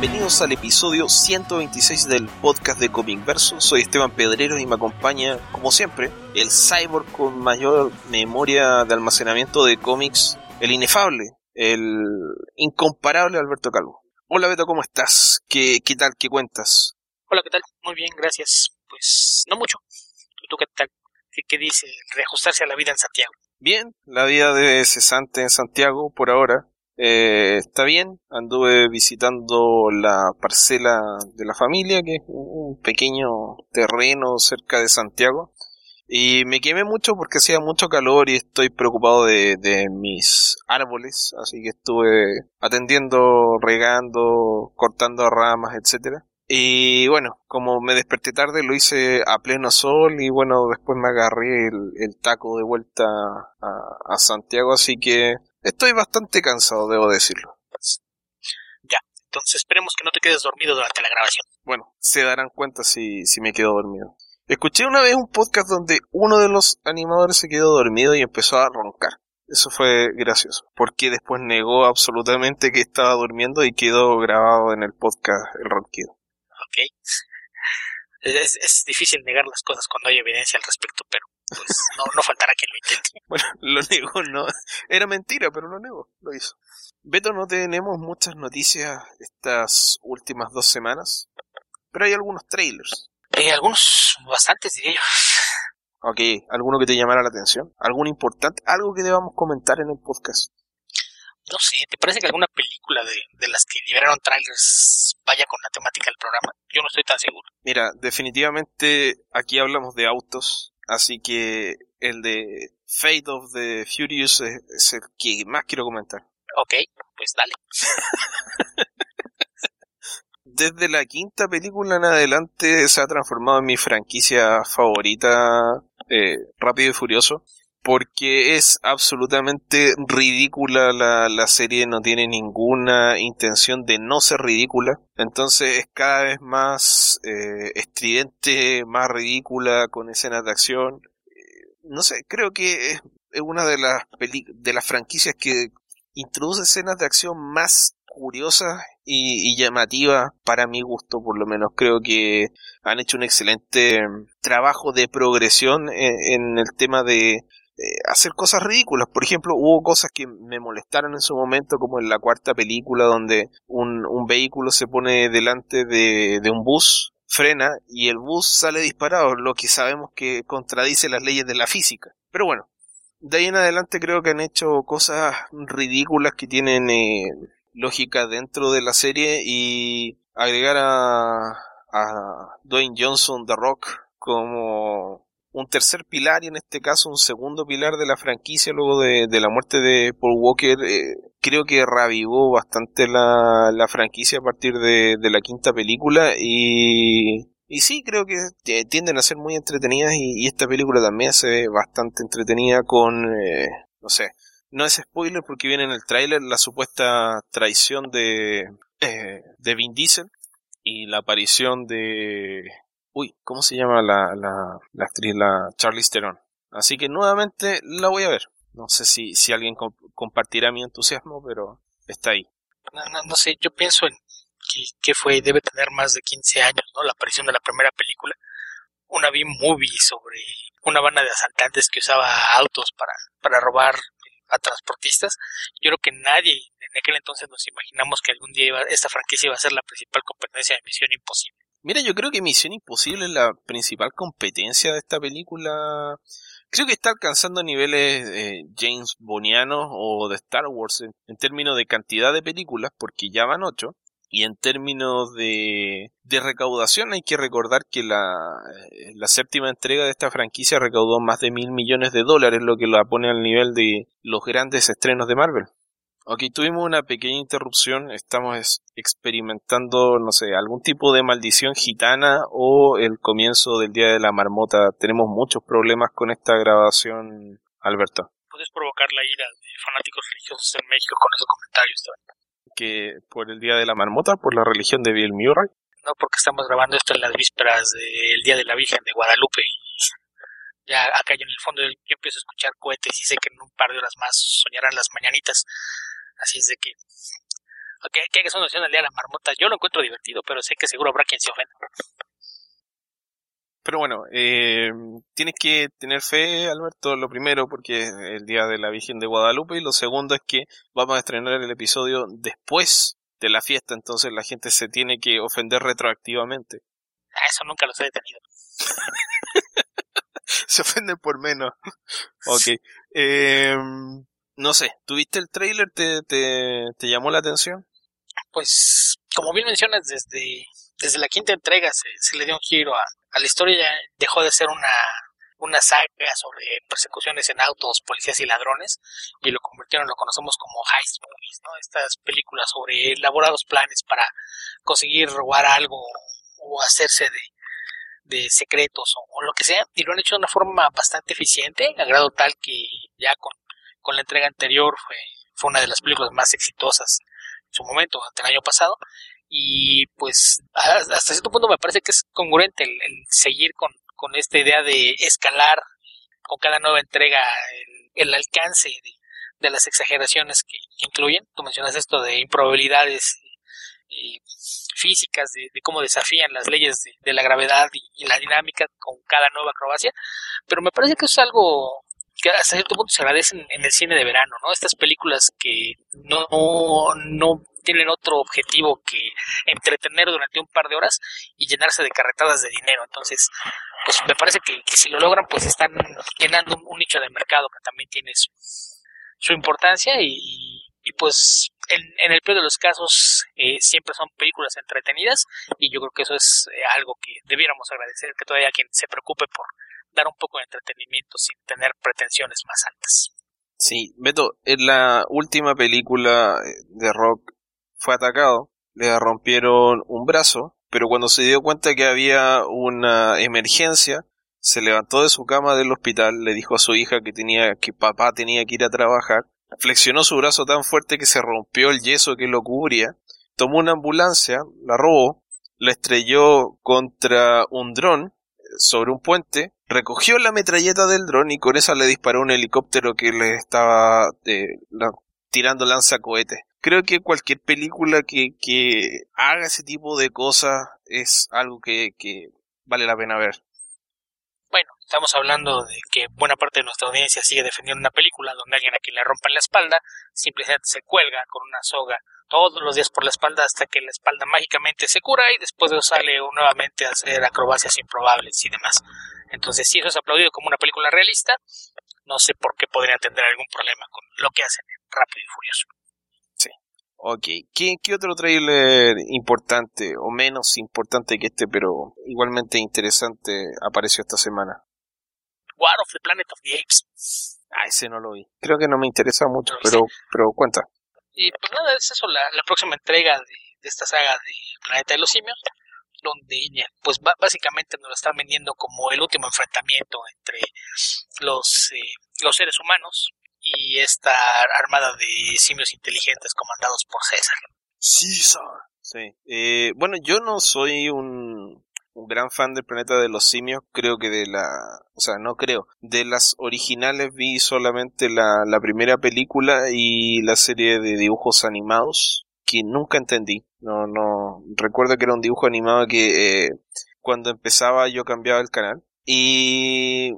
bienvenidos al episodio 126 del podcast de Comic Verso. Soy Esteban Pedrero y me acompaña, como siempre, el cyborg con mayor memoria de almacenamiento de cómics, el inefable, el incomparable Alberto Calvo. Hola Beto, ¿cómo estás? ¿Qué, qué tal? ¿Qué cuentas? Hola, ¿qué tal? Muy bien, gracias. Pues no mucho. ¿Tú qué tal? ¿Qué, qué dice reajustarse a la vida en Santiago? Bien, la vida de cesante en Santiago por ahora. Eh, está bien, anduve visitando la parcela de la familia, que es un pequeño terreno cerca de Santiago. Y me quemé mucho porque hacía mucho calor y estoy preocupado de, mis árboles, así que estuve atendiendo, regando, cortando ramas, etcétera. Y bueno, como me desperté tarde, lo hice a pleno sol y bueno, después me agarré el, taco de vuelta a Santiago, así que estoy bastante cansado, debo decirlo. Ya, entonces esperemos que no te quedes dormido durante la grabación. Bueno, se darán cuenta si, si me quedo dormido. Escuché una vez un podcast donde uno de los animadores se quedó dormido y empezó a roncar. Eso fue gracioso, porque después negó absolutamente que estaba durmiendo y quedó grabado en el podcast el ronquido. Ok. Es, es difícil negar las cosas cuando hay evidencia al respecto, pero pues no, no faltará quien lo intente. Bueno, lo negó, no. Era mentira, pero lo negó, lo hizo. Beto, no tenemos muchas noticias estas últimas dos semanas, pero hay algunos trailers. Eh, algunos, bastantes diría yo. Ok, ¿alguno que te llamara la atención? ¿Algún importante? ¿Algo que debamos comentar en el podcast? No sé, ¿te parece que alguna película de, de las que liberaron trailers vaya con la temática del programa? Yo no estoy tan seguro. Mira, definitivamente aquí hablamos de autos, así que el de Fate of the Furious es, es el que más quiero comentar. Ok, pues dale. Desde la quinta película en adelante se ha transformado en mi franquicia favorita, eh, Rápido y Furioso, porque es absolutamente ridícula la, la serie, no tiene ninguna intención de no ser ridícula, entonces es cada vez más eh, estridente, más ridícula, con escenas de acción. Eh, No sé, creo que es, una de las peli- de las franquicias que introduce escenas de acción más curiosas y, y llamativas para mi gusto, por lo menos creo que han hecho un excelente trabajo de progresión en el tema de hacer cosas ridículas. Por ejemplo, hubo cosas que me molestaron en su momento, como en la cuarta película, donde un, un vehículo se pone delante de, de un bus, frena y el bus sale disparado, lo que sabemos que contradice las leyes de la física. Pero bueno, de ahí en adelante creo que han hecho cosas ridículas que tienen eh, lógica dentro de la serie y agregar a, a Dwayne Johnson, The Rock, como un tercer pilar y en este caso un segundo pilar de la franquicia luego de, la muerte de Paul Walker, eh, creo que reavivó bastante la, franquicia a partir de, la quinta película y, sí, creo que tienden a ser muy entretenidas y, y esta película también se ve bastante entretenida con, eh, no sé, no es spoiler porque viene en el tráiler la supuesta traición de, eh, de Vin Diesel y la aparición de... Uy, ¿cómo se llama la, la, actriz? La Charlize Theron. Así que nuevamente la voy a ver. No sé si, si alguien comp- compartirá mi entusiasmo, pero está ahí. No, no, sé, yo pienso en que, que fue, debe tener más de 15 años, ¿no? La aparición de la primera película. Una B-movie sobre una banda de asaltantes que usaba autos para, para robar a transportistas. Yo creo que nadie en aquel entonces nos imaginamos que algún día iba- esta franquicia iba a ser la principal competencia de Misión Imposible. Mira, yo creo que Misión Imposible es la principal competencia de esta película. Creo que está alcanzando niveles eh, James Bonianos o de Star Wars en, en términos de cantidad de películas, porque ya van ocho. Y en términos de, de recaudación hay que recordar que la, eh, la séptima entrega de esta franquicia recaudó más de mil millones de dólares, lo que la pone al nivel de los grandes estrenos de Marvel. Ok, tuvimos una pequeña interrupción, estamos es- experimentando, no sé, algún tipo de maldición gitana o el comienzo del Día de la Marmota. Tenemos muchos problemas con esta grabación, Alberto. Puedes provocar la ira de fanáticos religiosos en México con esos comentarios. Que por el Día de la Marmota, por la religión de Bill Murray. no porque estamos grabando esto en las vísperas del Día de la Virgen de Guadalupe ya acá yo en el fondo yo empiezo a escuchar cohetes y sé que en un par de horas más soñarán las mañanitas así es de que que, que es una noción al día de la marmota, yo lo encuentro divertido, pero sé que seguro habrá quien se ofenda. Pero bueno, eh, tienes que tener fe, Alberto, lo primero, porque es el día de la Virgen de Guadalupe, y lo segundo es que vamos a estrenar el episodio después de la fiesta, entonces la gente se tiene que ofender retroactivamente. Ah, eso nunca los he detenido. se ofenden por menos. ok. Eh, no sé, ¿tuviste el trailer? ¿Te, te, te llamó la atención? Pues, como bien mencionas, desde, desde la quinta entrega se, se le dio un giro a, a la historia ya dejó de ser una, una saga sobre persecuciones en autos, policías y ladrones, y lo convirtieron, lo conocemos como heist movies, ¿no? Estas películas sobre elaborados planes para conseguir robar algo o hacerse de, de secretos o, lo que sea, y lo han hecho de una forma bastante eficiente, a grado tal que ya con, con la entrega anterior fue, fue una de las películas más exitosas en su momento, ante el año pasado, y pues hasta cierto punto me parece que es congruente el, seguir con, con, esta idea de escalar con cada nueva entrega el, alcance de, las exageraciones que, incluyen. Tú mencionas esto de improbabilidades físicas, de, cómo desafían las leyes de, la gravedad y, la dinámica con cada nueva acrobacia, pero me parece que es algo que hasta cierto punto se agradece en, el cine de verano, ¿no? Estas películas que no, no tienen otro objetivo que entretener durante un par de horas y llenarse de carretadas de dinero. Entonces, pues me parece que, si lo logran, pues están llenando un, nicho de mercado que también tiene su, su importancia y, y pues en, en, el peor de los casos eh, siempre son películas entretenidas y yo creo que eso es eh, algo que debiéramos agradecer, que todavía quien se preocupe por dar un poco de entretenimiento sin tener pretensiones más altas. Sí, Beto, en la última película de rock fue atacado, le rompieron un brazo, pero cuando se dio cuenta que había una emergencia, se levantó de su cama del hospital, le dijo a su hija que tenía que papá tenía que ir a trabajar, flexionó su brazo tan fuerte que se rompió el yeso que lo cubría, tomó una ambulancia, la robó, la estrelló contra un dron sobre un puente, recogió la metralleta del dron y con esa le disparó un helicóptero que le estaba eh, tirando lanzacohetes creo que cualquier película que, que haga ese tipo de cosas es algo que vale la pena ver. Bueno, estamos hablando de que buena parte de nuestra audiencia sigue defendiendo una película donde alguien a quien le rompan la espalda simplemente se cuelga con una soga todos los días por la espalda hasta que la espalda mágicamente se cura y después de eso sale nuevamente a hacer acrobacias improbables y demás. Entonces, si eso es aplaudido como una película realista, no sé por qué podrían tener algún problema con lo que hacen en Rápido y Furioso. Ok, ¿Qué, ¿qué, otro trailer importante o menos importante que este, pero igualmente interesante apareció esta semana? War of the Planet of the Apes. Ah, ese no lo vi. Creo que no me interesa mucho, pero, pero cuenta. Y pues nada, es eso, la, la próxima entrega de, de, esta saga de Planeta de los Simios, donde pues básicamente nos lo están vendiendo como el último enfrentamiento entre los, eh, los seres humanos, y esta armada de simios inteligentes comandados por César. César. Sí. Eh, bueno, yo no soy un, un gran fan del planeta de los simios. Creo que de la, o sea, no creo. De las originales vi solamente la, la primera película y la serie de dibujos animados que nunca entendí. No, no, recuerdo que era un dibujo animado que eh, cuando empezaba yo cambiaba el canal. Y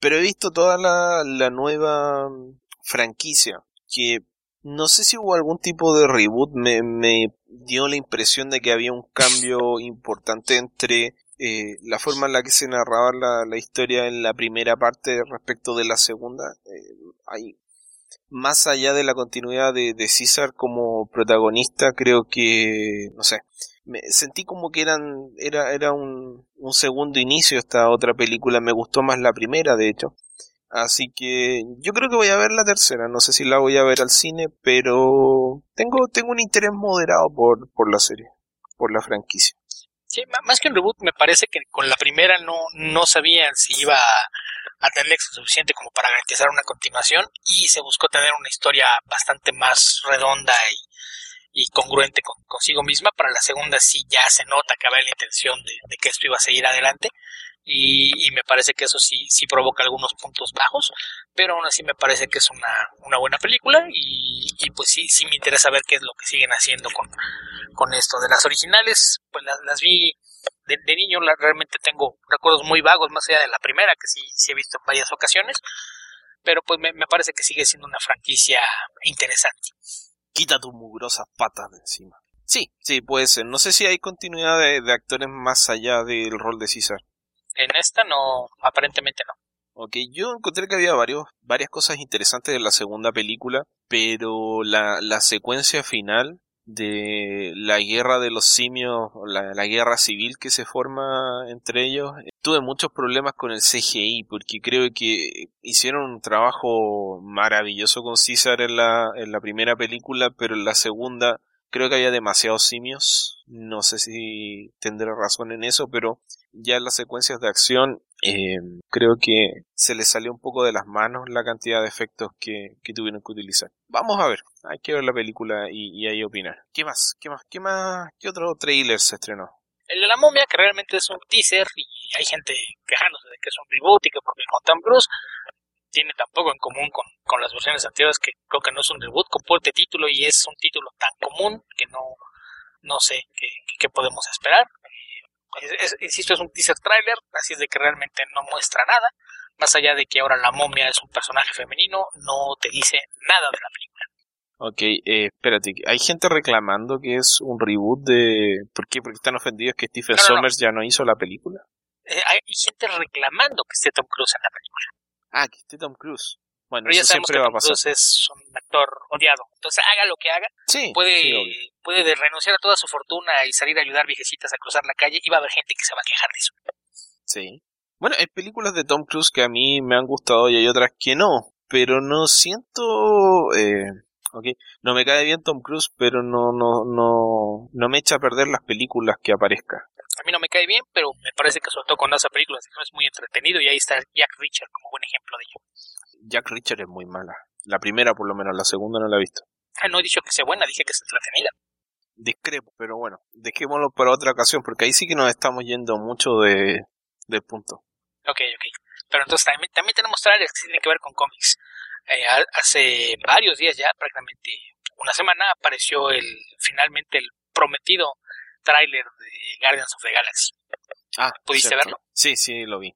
pero he visto toda la, la nueva franquicia, que no sé si hubo algún tipo de reboot, me, me dio la impresión de que había un cambio importante entre eh, la forma en la que se narraba la, la, historia en la primera parte respecto de la segunda. Eh, hay, más allá de la continuidad de, de César como protagonista, creo que, no sé, me sentí como que eran era era un, un segundo inicio esta otra película. Me gustó más la primera de hecho. Así que yo creo que voy a ver la tercera. No sé si la voy a ver al cine pero tengo tengo un interés moderado por por la serie por la franquicia. Sí más que un reboot me parece que con la primera no no sabían si iba a tener éxito suficiente como para garantizar una continuación y se buscó tener una historia bastante más redonda y y congruente con, consigo misma. Para la segunda sí ya se nota que había la intención de, que esto iba a seguir adelante. y, me parece que eso sí, sí provoca algunos puntos bajos, pero aún así me parece que es una, una buena película y, pues sí, sí me interesa ver qué es lo que siguen haciendo con, con esto. De las originales, pues las, las vi de, niño, realmente tengo recuerdos muy vagos, más allá de la primera, que sí, sí he visto en varias ocasiones, pero pues me, me parece que sigue siendo una franquicia interesante. Quita tus mugrosas patas de encima. Sí, sí, puede ser. No sé si hay continuidad de, de actores más allá del rol de César. En esta no, aparentemente no. Ok, yo encontré que había varios, varias cosas interesantes de la segunda película, pero la, la secuencia final de la guerra de los simios, la, la, guerra civil que se forma entre ellos, tuve muchos problemas con el CGI porque creo que hicieron un trabajo maravilloso con César en la, en la primera película, pero en la segunda creo que había demasiados simios. No sé si tendré razón en eso, pero ya en las secuencias de acción eh, creo que se les salió un poco de las manos la cantidad de efectos que, tuvieron que utilizar. Vamos a ver, hay que ver la película y, ahí opinar. ¿Qué más? ¿Qué más? ¿Qué más? ¿Qué otro trailer se estrenó? El de la momia, que realmente es un teaser y hay gente quejándose de que es un reboot y que porque con Tom Cruise tiene tampoco en común con, con las versiones anteriores que creo que no es un reboot, comporte título y es un título tan común que no, no sé qué, podemos esperar. Es, insisto, es un teaser trailer, así es de que realmente no muestra nada, más allá de que ahora la momia es un personaje femenino, no te dice nada de la película. Ok, eh, espérate, hay gente reclamando que es un reboot de... ¿Por qué? Porque están ofendidos que Stephen Sommers ya no hizo la película. Eh, hay gente reclamando que esté Tom Cruise en la película. Ah, que esté Tom Cruise. Bueno, eso siempre va a pasar. es un actor odiado. Entonces, haga lo que haga. Sí, puede, puede renunciar a toda su fortuna y salir a ayudar viejecitas a cruzar la calle y va a haber gente que se va a quejar de eso. Sí. Bueno, hay películas de Tom Cruise que a mí me han gustado y hay otras que no. Pero no siento... Eh, okay. No me cae bien Tom Cruise, pero no, no, no, no me echa a perder las películas que aparezca a mí no me cae bien, pero me parece que sobre todo con esa película es muy entretenido y ahí está Jack Richard como buen ejemplo de ello. Jack Richard es muy mala. La primera por lo menos, la segunda no la he visto. Ah, no he dicho que sea buena, dije que es entretenida. Discrepo, pero bueno, dejémoslo para otra ocasión, porque ahí sí que nos estamos yendo mucho de, del punto. Ok, ok. Pero entonces también, también tenemos trailers que tienen que ver con cómics. Eh, hace varios días ya, prácticamente una semana, apareció el finalmente el prometido tráiler de Guardians of the Galaxy. Ah, ¿pudiste verlo? Sí, sí, lo vi.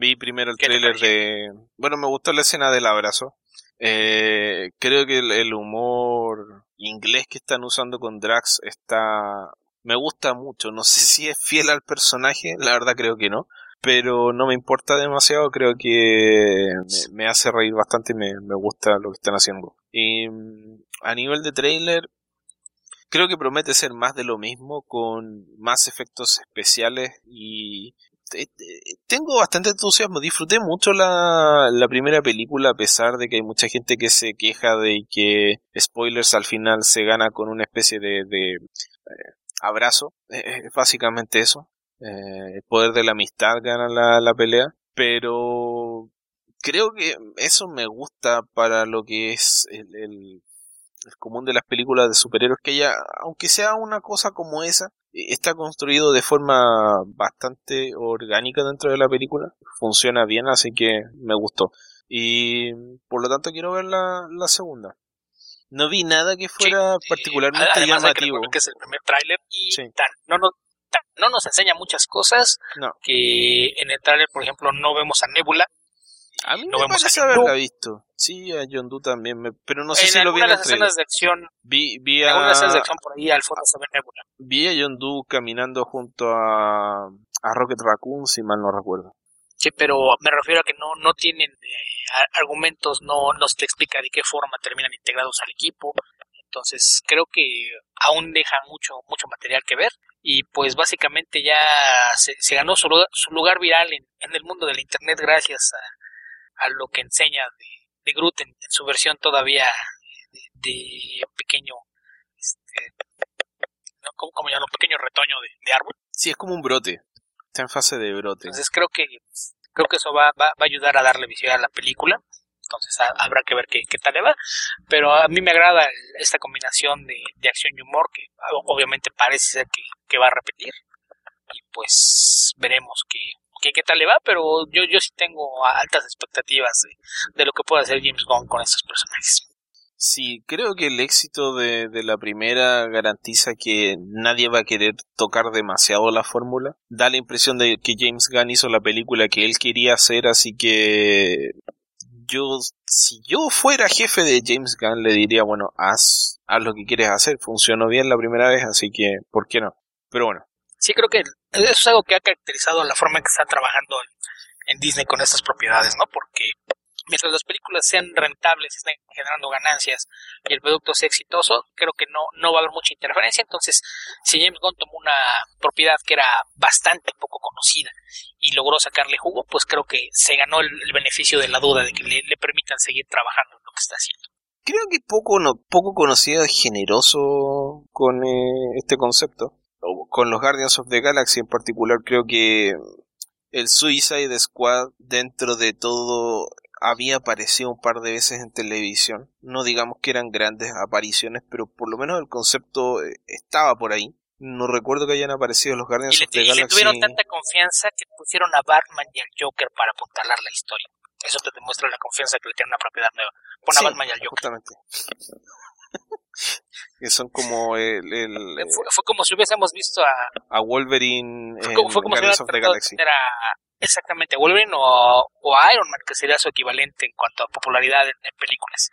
Vi primero el tráiler de... Bueno, me gustó la escena del abrazo. Eh, creo que el, humor inglés que están usando con Drax está... Me gusta mucho. No sé si es fiel al personaje, la verdad creo que no. Pero no me importa demasiado, creo que me, hace reír bastante y me, me gusta lo que están haciendo. Y mm, a nivel de tráiler, creo que promete ser más de lo mismo con más efectos especiales y tengo bastante entusiasmo. Disfruté mucho la, primera película a pesar de que hay mucha gente que se queja de que spoilers al final se gana con una especie de, de eh, abrazo. Es básicamente eso. Eh, el poder de la amistad gana la, la pelea. Pero creo que eso me gusta para lo que es el común de las películas de superhéroes que ya, aunque sea una cosa como esa, está construido de forma bastante orgánica dentro de la película. Funciona bien, así que me gustó. Y por lo tanto quiero ver la, la segunda. No vi nada que fuera particularmente llamativo. que es el primer tráiler y no, no, no nos enseña muchas cosas que en el tráiler, por ejemplo, no vemos a Nebula a mí no me parece haberla visto. Sí, a John Doe también, pero no sé si lo vi en las escenas de acción. Vi, vi a... algunas escenas de acción por ahí al fondo se ve Nebula. Vi a John Doe caminando junto a, a Rocket Raccoon, si mal no recuerdo. Sí, pero me refiero a que no, no tienen eh, argumentos, no, no se te explica de qué forma terminan integrados al equipo. Entonces creo que aún deja mucho, mucho material que ver y pues básicamente ya se, se ganó su, su lugar viral en, en, el mundo del Internet gracias a, a lo que enseña de, de Groot en, su versión todavía de, pequeño, este, ¿cómo, cómo llamarlo? Pequeño retoño de, árbol. Sí, es como un brote. Está en fase de brote. Entonces creo que creo que eso va, va, va a ayudar a darle visibilidad a la película. Entonces habrá que ver qué, qué, tal le va. Pero a mí me agrada esta combinación de, de acción y humor que obviamente parece ser que, que va a repetir. Y pues veremos qué, qué, qué tal le va, pero yo, yo sí tengo altas expectativas de, de lo que puede hacer James Gunn con estos personajes. Sí, creo que el éxito de, de, la primera garantiza que nadie va a querer tocar demasiado la fórmula. Da la impresión de que James Gunn hizo la película que él quería hacer, así que yo, si yo fuera jefe de James Gunn, le diría, bueno, haz, haz lo que quieres hacer. Funcionó bien la primera vez, así que, ¿por qué no? Pero bueno. Sí, creo que eso es algo que ha caracterizado la forma en que están trabajando en, Disney con estas propiedades, ¿no? Porque mientras las películas sean rentables estén generando ganancias y el producto sea exitoso, creo que no, no va a haber mucha interferencia. Entonces, si James Gunn tomó una propiedad que era bastante poco conocida y logró sacarle jugo, pues creo que se ganó el, beneficio de la duda de que le, permitan seguir trabajando en lo que está haciendo. Creo que poco, no, poco conocido es generoso con eh, este concepto. Con los Guardians of the Galaxy en particular, creo que el Suicide Squad dentro de todo había aparecido un par de veces en televisión. No digamos que eran grandes apariciones, pero por lo menos el concepto eh, estaba por ahí. No recuerdo que hayan aparecido los Guardians of the Galaxy. Y tuvieron tanta confianza que pusieron a Batman y al Joker para apuntalar la historia. Eso te demuestra la confianza que le tiene una propiedad nueva. Pon a Batman y al Joker. Justamente. Que son como el, eh, fue, como si hubiésemos visto a a Wolverine en fue como Guardians of the Galaxy. era exactamente Wolverine o, o, Iron Man que sería su equivalente en cuanto a popularidad en, películas.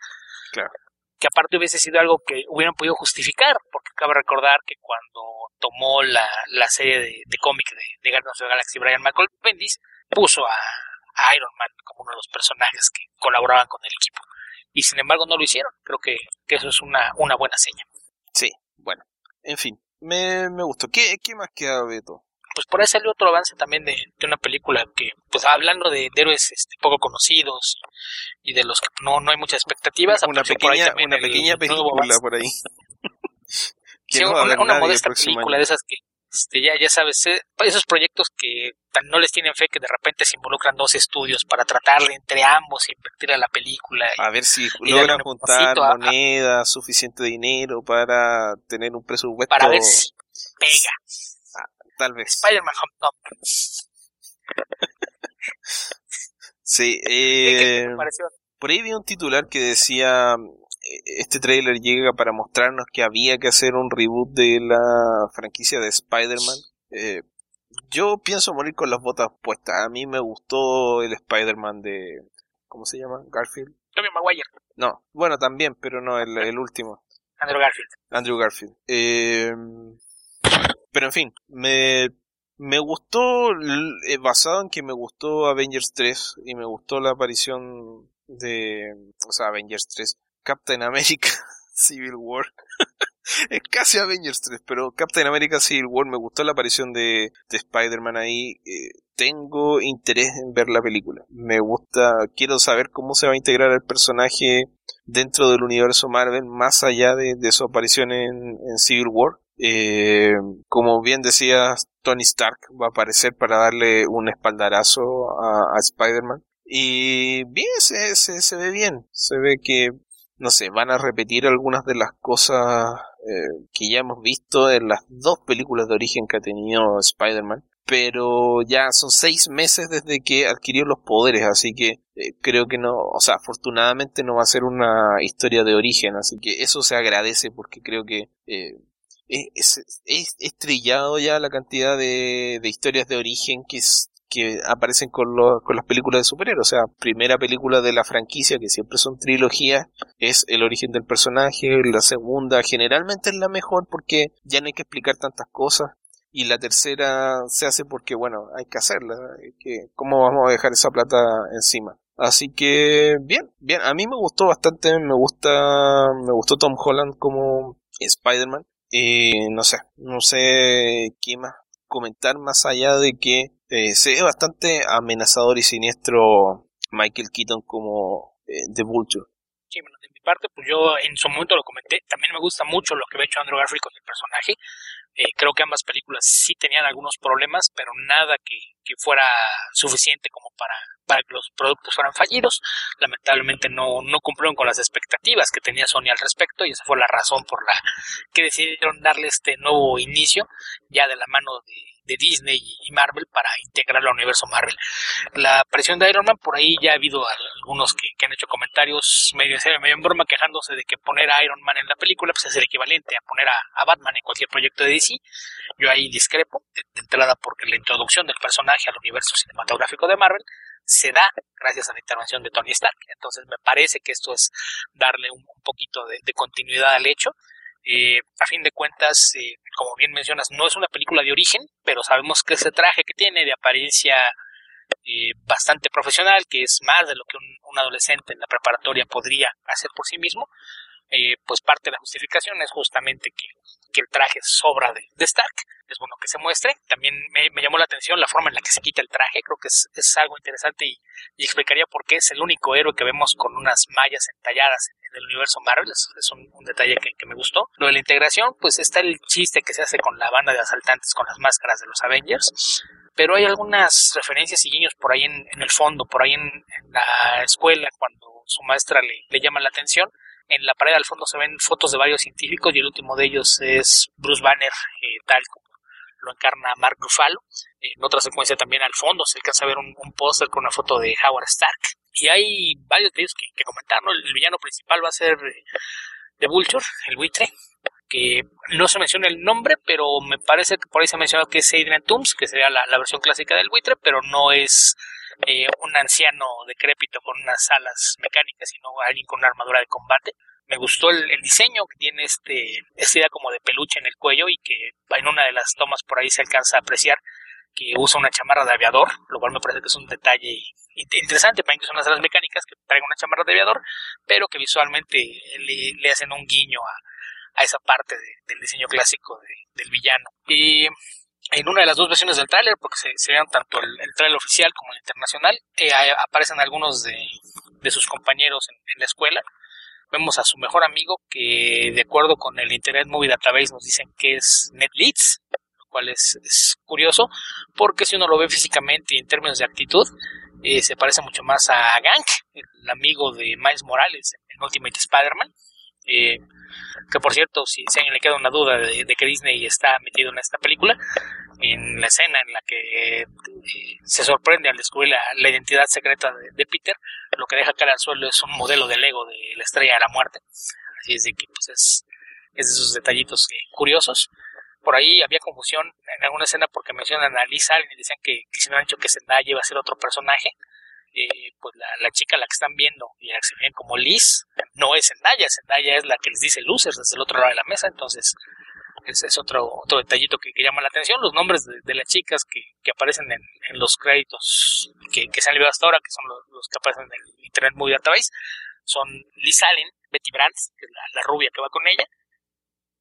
Claro. Que aparte hubiese sido algo que hubieran podido justificar porque cabe recordar que cuando tomó la, la serie de, de cómic de, de Guardians of the Galaxy Brian Michael Bendis puso a, a Iron Man como uno de los personajes que colaboraban con el equipo y sin embargo no lo hicieron. Creo que, que eso es una, una buena seña. Sí, bueno, en fin, me, me gustó. ¿Qué, qué más queda, Beto? Pues por ahí salió otro avance también de, de una película que, pues hablando de, héroes este, poco conocidos y de los que no, no hay muchas expectativas. Una pequeña, una pequeña película por ahí. sí, una, una modesta película de esas que este, ya, ya sabes, eh, esos proyectos que no les tienen fe que de repente se involucran dos estudios para tratar de entre ambos invertir a la película. a ver si logran juntar moneda, suficiente dinero para tener un presupuesto. Para ver si pega. Ah, tal vez. Spider-Man sí, eh, por ahí vi un titular que decía este trailer llega para mostrarnos que había que hacer un reboot de la franquicia de Spider-Man. Eh, yo pienso morir con las botas puestas. A mí me gustó el Spider-Man de... ¿Cómo se llama? Garfield. Tommy Maguire. No, bueno, también, pero no el, el último. Andrew Garfield. Andrew Garfield. Eh, pero en fin, me, me gustó, eh, basado en que me gustó Avengers 3 y me gustó la aparición de, o sea, Avengers 3, Captain America Civil War. es casi Avengers 3, pero Captain America Civil War me gustó la aparición de, de Spider-Man ahí. Eh, tengo interés en ver la película. Me gusta, quiero saber cómo se va a integrar el personaje dentro del universo Marvel, más allá de, su aparición en, Civil War. Eh, como bien decía Tony Stark va a aparecer para darle un espaldarazo a, a Spider-Man. Y bien, se, ve bien. Se ve que no sé, van a repetir algunas de las cosas eh, que ya hemos visto en las dos películas de origen que ha tenido Spider-Man. Pero ya son seis meses desde que adquirió los poderes, así que eh, creo que no, o sea, afortunadamente no va a ser una historia de origen, así que eso se agradece porque creo que eh, es, es, estrellado ya la cantidad de, de historias de origen que es, que aparecen con, con las películas de superhéroes. O sea, primera película de la franquicia, que siempre son trilogías, es el origen del personaje. La segunda generalmente es la mejor porque ya no hay que explicar tantas cosas. Y la tercera se hace porque, bueno, hay que hacerla. Que, ¿Cómo vamos a dejar esa plata encima? Así que, bien, bien. A mí me gustó bastante. Me gusta, me gustó Tom Holland como Spider-Man. Y no sé, no sé qué más comentar más allá de que eh, se ve bastante amenazador y siniestro Michael Keaton como eh, The Vulture. Sí, bueno, de mi parte, pues yo en su momento lo comenté, también me gusta mucho lo que ha hecho Andrew Garfield con el personaje. Eh, creo que ambas películas sí tenían algunos problemas, pero nada que, que fuera suficiente como para, para que los productos fueran fallidos. Lamentablemente no, no cumplieron con las expectativas que tenía Sony al respecto y esa fue la razón por la que decidieron darle este nuevo inicio ya de la mano de de Disney y Marvel para integrar al universo Marvel. La aparición de Iron Man, por ahí ya ha habido algunos que, han hecho comentarios medio en medio en broma, quejándose de que poner a Iron Man en la película pues es el equivalente a poner a, Batman en cualquier proyecto de DC. Yo ahí discrepo, de, entrada porque la introducción del personaje al universo cinematográfico de Marvel se da gracias a la intervención de Tony Stark. Entonces me parece que esto es darle un, poquito de, continuidad al hecho. Eh, a fin de cuentas, eh, como bien mencionas, no es una película de origen, pero sabemos que ese traje que tiene de apariencia eh, bastante profesional, que es más de lo que un, adolescente en la preparatoria podría hacer por sí mismo, eh, pues parte de la justificación es justamente que, el traje sobra de, Stark. Es bueno que se muestre. También me, llamó la atención la forma en la que se quita el traje. Creo que es, algo interesante y, explicaría por qué es el único héroe que vemos con unas mallas entalladas en, el universo Marvel. Es, un, detalle que, me gustó. Lo de la integración, pues está el chiste que se hace con la banda de asaltantes con las máscaras de los Avengers pero hay algunas referencias y guiños por ahí en, el fondo, por ahí en, la escuela, cuando su maestra le, le, llama la atención. En la pared al fondo se ven fotos de varios científicos y el último de ellos es Bruce Banner, eh, tal como lo encarna Mark Ruffalo. En otra secuencia también al fondo se alcanza a ver un, póster con una foto de Howard Stark. Y hay varios de ellos que, comentar, ¿no? El, villano principal va a ser eh, The Vulture, el buitre, que no se menciona el nombre, pero me parece que por ahí se ha mencionado que es Adrian Toomes, que sería la, versión clásica del buitre, pero no es un anciano decrépito con unas alas mecánicas, sino alguien con una armadura de combate. Me gustó el, diseño que tiene este, esta idea como de peluche en el cuello y que en una de las tomas por ahí se alcanza a apreciar que usa una chamarra de aviador, lo cual me parece que es un detalle interesante para incluso las alas mecánicas que traigan una chamarra de aviador, pero que visualmente le hacen un guiño a, esa parte del diseño clásico del villano. En una de las dos versiones del tráiler, porque se, se tanto el, el tráiler oficial como el internacional, aparecen algunos de, sus compañeros en, la escuela. Vemos a su mejor amigo que de acuerdo con el Internet Movie Database nos dicen que es Ned Leeds, lo cual es, curioso porque si uno lo ve físicamente y en términos de actitud, eh, se parece mucho más a Gank, el amigo de Miles Morales en Ultimate Spider-Man. Eh, que por cierto, si, a alguien le queda una duda de, que Disney está metido en esta película, en la escena en la que eh, se sorprende al descubrir la, identidad secreta de, Peter, lo que deja caer al suelo es un modelo de Lego de la estrella de la muerte. Así es de que pues es, es de esos detallitos eh, curiosos. Por ahí había confusión en alguna escena porque mencionan a Liz Allen y decían que, que si no han dicho que Zendaya iba a ser otro personaje. Eh, pues la, chica a la que están viendo y la que se ven como Liz no es Zendaya, Zendaya es la que les dice losers desde el otro lado de la mesa, entonces ese es otro, otro detallito que, llama la atención, los nombres de, las chicas que, aparecen en, los créditos que, se han liberado hasta ahora, que son los, que aparecen en el Internet Movie Database, son Liz Allen, Betty Brandt, que es la, rubia que va con ella,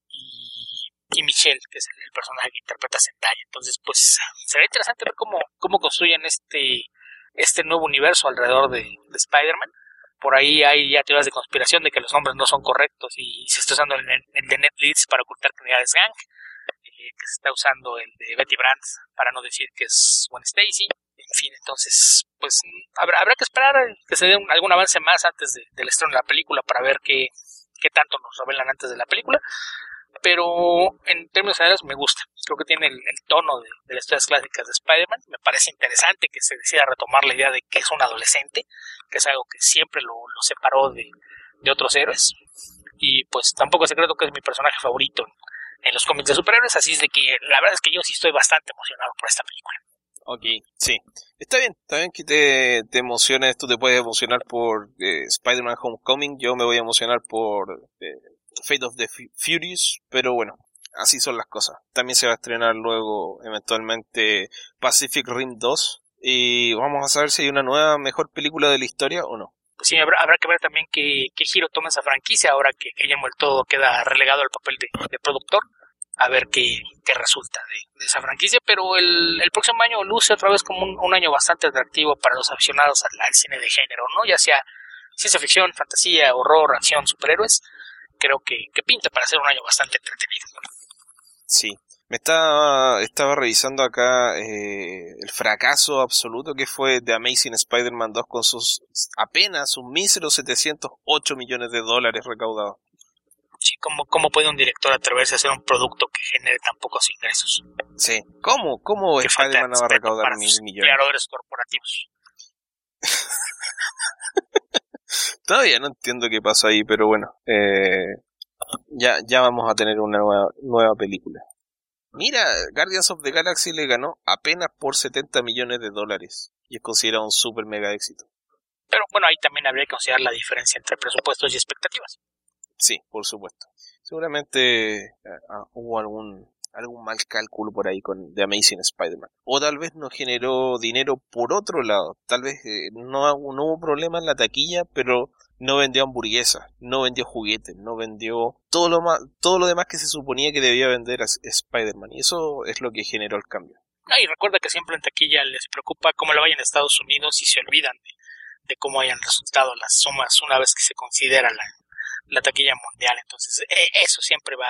y, y Michelle, que es el, personaje que interpreta a Zendaya. Entonces, pues será interesante ver cómo, cómo construyen este este nuevo universo alrededor de, Spider-Man. Por ahí hay ya teorías de conspiración de que los nombres no son correctos y se está usando el, de Netflix para ocultar que es Gang, eh, que se está usando el de Betty Brandt para no decir que es Gwen Stacy. En fin, entonces, pues habrá, habrá que esperar que se dé algún avance más antes del estreno de la película para ver qué, qué tanto nos revelan antes de la película pero en términos generales me gusta. Creo que tiene el, tono de, las historias clásicas de Spider-Man. Me parece interesante que se decida retomar la idea de que es un adolescente, que es algo que siempre lo, separó de, otros héroes. Y pues tampoco es secreto que es mi personaje favorito en, los cómics de superhéroes, así es de que la verdad es que yo sí estoy bastante emocionado por esta película. Ok, sí. Está bien, está bien que te, te emociones, tú te puedes emocionar por eh, Spider-Man Homecoming, yo me voy a emocionar por eh, Fate of the Furious, pero bueno, así son las cosas. También se va a estrenar luego, eventualmente, Pacific Rim 2. Y vamos a saber si hay una nueva, mejor película de la historia o no. Pues sí, habrá, que ver también qué, giro toma esa franquicia ahora que Guillermo el Todo queda relegado al papel de, productor. A ver qué, resulta de, esa franquicia. Pero el, próximo año luce otra vez como un, año bastante atractivo para los aficionados al, al cine de género, ¿no? Ya sea ciencia ficción, fantasía, horror, acción, superhéroes creo que, pinta para ser un año bastante entretenido. Sí, me estaba, estaba revisando acá eh, el fracaso absoluto que fue de Amazing Spider-Man 2 con sus apenas un mísero 708 millones de dólares recaudados. Sí, ¿Cómo, ¿Cómo puede un director atreverse a hacer un producto que genere tan pocos ingresos? Sí. ¿Cómo? ¿Cómo Spider-Man va a recaudar mil millones? Creadores corporativos. Todavía no entiendo qué pasa ahí, pero bueno. Eh, ya, ya vamos a tener una nueva, nueva película. Mira, Guardians of the Galaxy le ganó apenas por 70 millones de dólares y es considerado un super mega éxito. Pero bueno, ahí también habría que considerar la diferencia entre presupuestos y expectativas. Sí, por supuesto. Seguramente eh, ah, hubo algún algún mal cálculo por ahí con The Amazing Spider-Man. O tal vez no generó dinero por otro lado. Tal vez eh, no, hubo problema en la taquilla, pero no vendió hamburguesas, no vendió juguetes, no vendió todo lo todo lo demás que se suponía que debía vender a Spider-Man. Y eso es lo que generó el cambio. Ah, y recuerda que siempre en taquilla les preocupa cómo le vayan a Estados Unidos y se olvidan de, cómo hayan resultado las sumas una vez que se considera la, la taquilla mundial. Entonces, e, eso siempre va,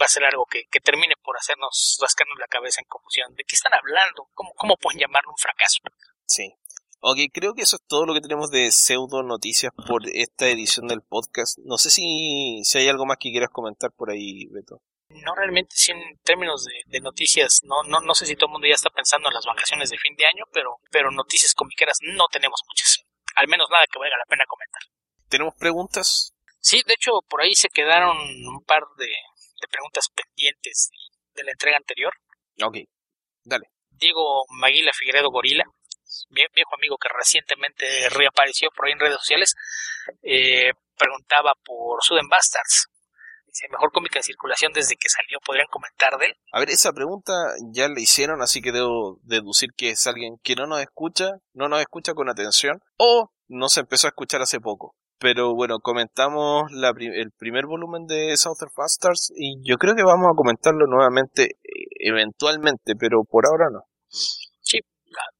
va a ser algo que, que, termine por hacernos rascarnos la cabeza en confusión. ¿De qué están hablando? ¿Cómo, cómo pueden llamarlo un fracaso? Sí. Ok, creo que eso es todo lo que tenemos de pseudo noticias por esta edición del podcast. No sé si, si hay algo más que quieras comentar por ahí, Beto. No realmente, sí, en términos de, de, noticias, no, no, no sé si todo el mundo ya está pensando en las vacaciones de fin de año, pero, pero noticias comiqueras no tenemos muchas. Al menos nada que valga la pena comentar. ¿Tenemos preguntas? Sí, de hecho, por ahí se quedaron un par de, de preguntas pendientes de la entrega anterior. Ok, dale. Diego Maguila Figueredo Gorila, viejo amigo que recientemente reapareció por ahí en redes sociales, eh, preguntaba por Suden Bastards. Dice, mejor cómica en circulación desde que salió, ¿podrían comentar de él? A ver, esa pregunta ya la hicieron, así que debo deducir que es alguien que no nos escucha, no nos escucha con atención, o no se empezó a escuchar hace poco. Pero bueno, comentamos la, el primer volumen de Southern Bastards y yo creo que vamos a comentarlo nuevamente eh, eventualmente, pero por ahora no. Sí,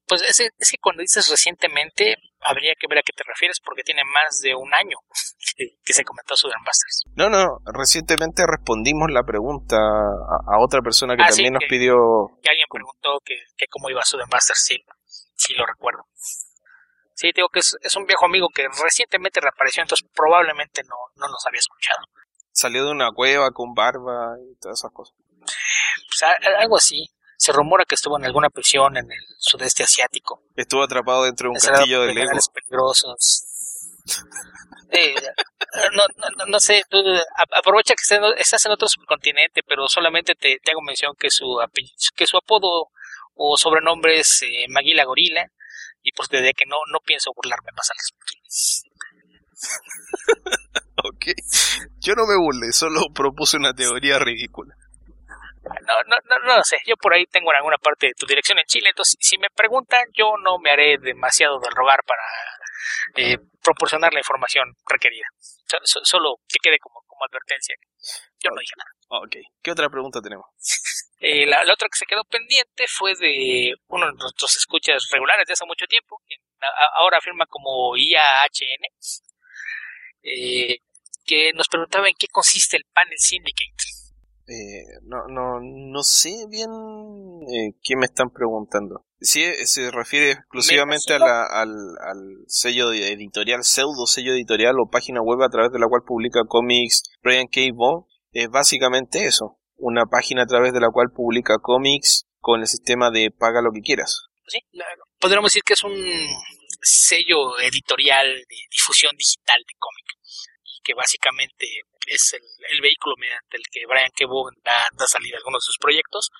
pues es, es que cuando dices recientemente, habría que ver a qué te refieres porque tiene más de un año que, se comentó Southern Bastards. No, no, recientemente respondimos la pregunta a, otra persona que ah, también nos pidió... Que alguien preguntó que, que cómo iba Southern Bastards, sí, sí lo recuerdo. Sí, digo que es, un viejo amigo que recientemente reapareció, entonces probablemente no, no nos había escuchado. Salió de una cueva con barba y todas esas cosas. Pues, algo así. Se rumora que estuvo en alguna prisión en el sudeste asiático. Estuvo atrapado dentro de un castillo de Lego. peligrosos. Eh, no, no, no, sé, tú, aprovecha que estás en otro subcontinente, pero solamente te, te hago mención que su, que su apodo o sobrenombre es eh, Maguila Gorila y pues desde que no, no pienso burlarme más al respecto. ok, yo no me burlé, solo propuse una teoría ridícula. No, no, no, no sé, yo por ahí tengo en alguna parte de tu dirección en Chile, entonces si me preguntan yo no me haré demasiado de rogar para eh, proporcionar la información requerida. solo que quede como, como advertencia. Yo no dije nada. Ok, ¿qué otra pregunta tenemos? Eh, la, otra que se quedó pendiente fue de uno de nuestros escuchas regulares de hace mucho tiempo, que ahora firma como IAHN, eh, que nos preguntaba en qué consiste el Panel Syndicate. Eh, no, no, no sé bien eh, qué me están preguntando. Si se refiere exclusivamente a la, al, al, sello editorial, pseudo sello editorial o página web a través de la cual publica cómics Brian K. Vaughan, es básicamente eso una página a través de la cual publica cómics con el sistema de paga lo que quieras. Sí, podríamos decir que es un sello editorial de difusión digital de cómic y que básicamente es el, vehículo mediante el que Brian K. da, da, salida a algunos de sus proyectos,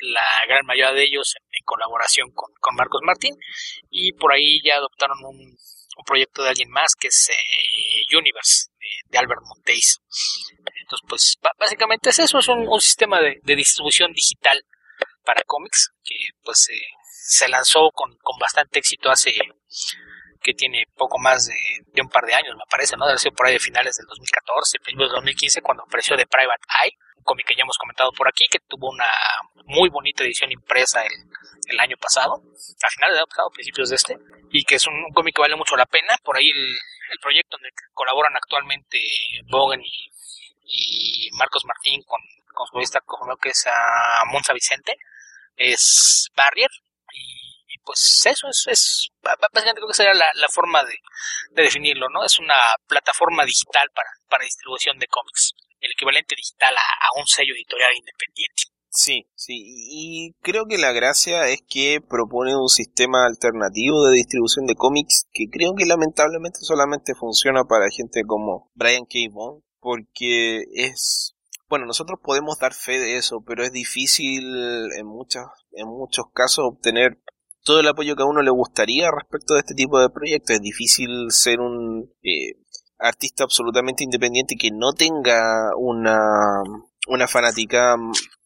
la gran mayoría de ellos en, colaboración con, Marcos Martín y por ahí ya adoptaron un, proyecto de alguien más que es eh, Universe de, Albert Monteis. Entonces, pues básicamente es eso, es un, sistema de, distribución digital para cómics que pues eh, se lanzó con, bastante éxito hace que tiene poco más de, un par de años, me parece, ¿no? Debe ser por ahí de finales del 2014, principios del 2015, cuando apareció The Private Eye, un cómic que ya hemos comentado por aquí, que tuvo una muy bonita edición impresa el, año pasado, a finales del año pasado, principios de este, y que es un, cómic que vale mucho la pena. Por ahí el, proyecto en el que colaboran actualmente Bogan y Marcos Martín con, con su revista que es a Monza Vicente es Barrier pues eso es, es básicamente creo que sería la, forma de, de, definirlo, ¿no? Es una plataforma digital para, para distribución de cómics, el equivalente digital a, a un sello editorial independiente. Sí, sí, y creo que la gracia es que propone un sistema alternativo de distribución de cómics que creo que lamentablemente solamente funciona para gente como Brian K. Vaughan, porque es bueno, nosotros podemos dar fe de eso, pero es difícil en muchas en muchos casos obtener todo el apoyo que a uno le gustaría respecto de este tipo de proyectos. Es difícil ser un eh, artista absolutamente independiente que no tenga una, una fanática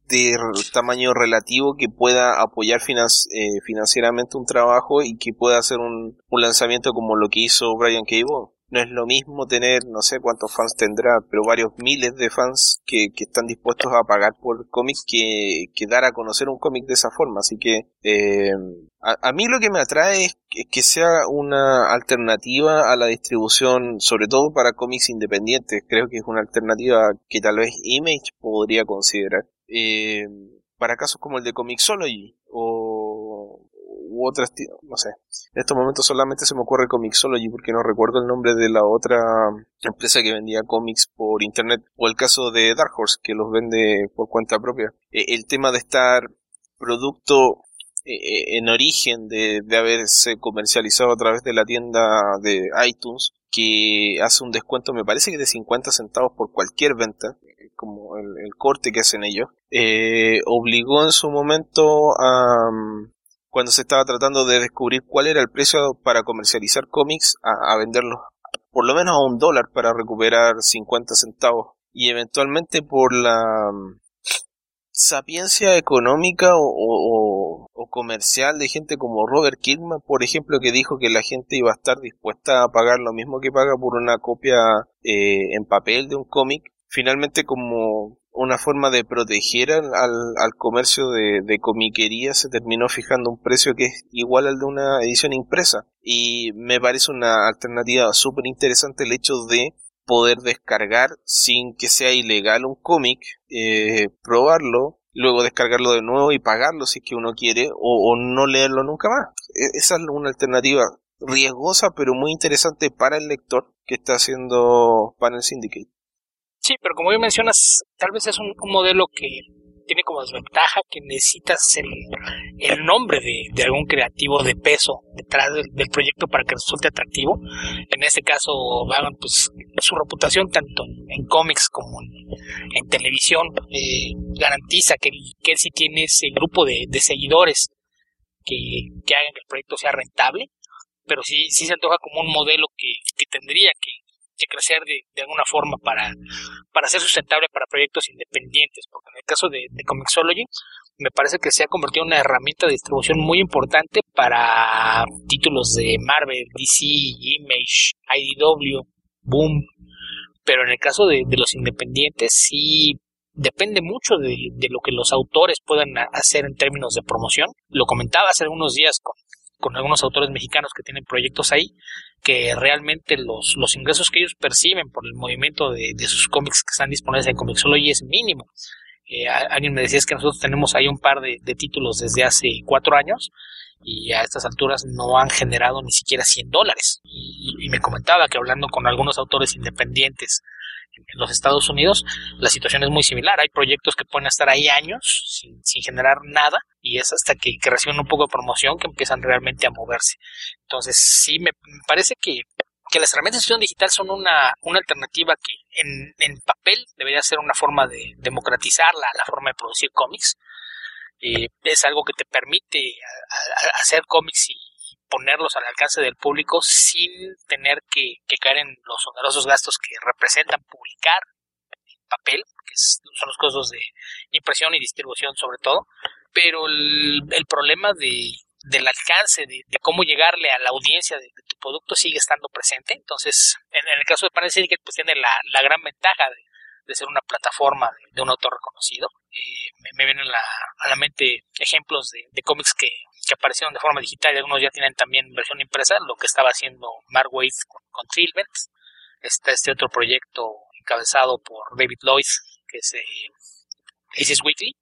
de tamaño relativo que pueda apoyar eh, financieramente un trabajo y que pueda hacer un, un lanzamiento como lo que hizo Brian Cable no es lo mismo tener, no sé cuántos fans tendrá, pero varios miles de fans que, que están dispuestos a pagar por cómics que, que dar a conocer un cómic de esa forma. Así que eh, a, mí lo que me atrae es que, sea una alternativa a la distribución, sobre todo para cómics independientes. Creo que es una alternativa que tal vez Image podría considerar. Eh, para casos como el de Comixology o, u otras, no sé, en estos momentos solamente se me ocurre Comixology porque no recuerdo el nombre de la otra empresa que vendía cómics por internet o el caso de Dark Horse que los vende por cuenta propia. E, el tema de estar producto e, e, en origen de, haberse comercializado a través de la tienda de iTunes que hace un descuento me parece que de 50 centavos por cualquier venta como el, corte que hacen ellos, eh, obligó en su momento a, cuando se estaba tratando de descubrir cuál era el precio para comercializar cómics a, venderlos por lo menos a un dólar para recuperar 50 centavos. Y eventualmente por la mm, sapiencia económica o, comercial de gente como Robert Kirkman, por ejemplo, que dijo que la gente iba a estar dispuesta a pagar lo mismo que paga por una copia eh, en papel de un cómic, finalmente como una forma de proteger al, al, comercio de, de, comiquería se terminó fijando un precio que es igual al de una edición impresa y me parece una alternativa súper interesante el hecho de poder descargar sin que sea ilegal un cómic, eh, probarlo, luego descargarlo de nuevo y pagarlo si es que uno quiere o, o no leerlo nunca más. E, esa es una alternativa riesgosa pero muy interesante para el lector que está haciendo Panel Syndicate. Sí, pero como bien mencionas, tal vez es un, modelo que tiene como desventaja que necesitas el, el nombre de, de, algún creativo de peso detrás del, proyecto para que resulte atractivo. En este caso, Vagan, pues su reputación tanto en cómics como en, televisión eh, garantiza que, que él sí tiene ese grupo de, de seguidores que, que, hagan que el proyecto sea rentable, pero sí, sí se antoja como un modelo que, que tendría que, crecer de, alguna forma para, para ser sustentable para proyectos independientes, porque en el caso de, de Comixology me parece que se ha convertido en una herramienta de distribución muy importante para títulos de Marvel, DC, Image, IDW, Boom, pero en el caso de, los independientes sí depende mucho de, de, lo que los autores puedan hacer en términos de promoción. Lo comentaba hace algunos días con, con algunos autores mexicanos que tienen proyectos ahí, que realmente los, los ingresos que ellos perciben por el movimiento de, sus cómics que están disponibles en Comixology es mínimo. Eh, alguien me decía es que nosotros tenemos ahí un par de, títulos desde hace cuatro años y a estas alturas no han generado ni siquiera 100 dólares. y, me comentaba que hablando con algunos autores independientes en los Estados Unidos la situación es muy similar. Hay proyectos que pueden estar ahí años sin, sin generar nada y es hasta que, reciben un poco de promoción que empiezan realmente a moverse. Entonces sí me, parece que, que las herramientas de distribución digital son una, una alternativa que en, en, papel debería ser una forma de democratizar la, la forma de producir cómics. Eh, es algo que te permite hacer cómics y ponerlos al alcance del público sin tener que, caer en los onerosos gastos que representan publicar en papel, que son los costos de impresión y distribución sobre todo, pero el, problema de, del alcance, de, cómo llegarle a la audiencia de, tu producto sigue estando presente. Entonces, en, el caso de Panel Syndicate, pues tiene la, la gran ventaja de, de ser una plataforma de, un autor reconocido. Eh, me, vienen a la mente ejemplos de, cómics que, aparecieron de forma digital y algunos ya tienen también versión impresa, lo que estaba haciendo Mark Waid con, con Está este otro proyecto encabezado por David Lloyd, que es eh, Aces Weekly,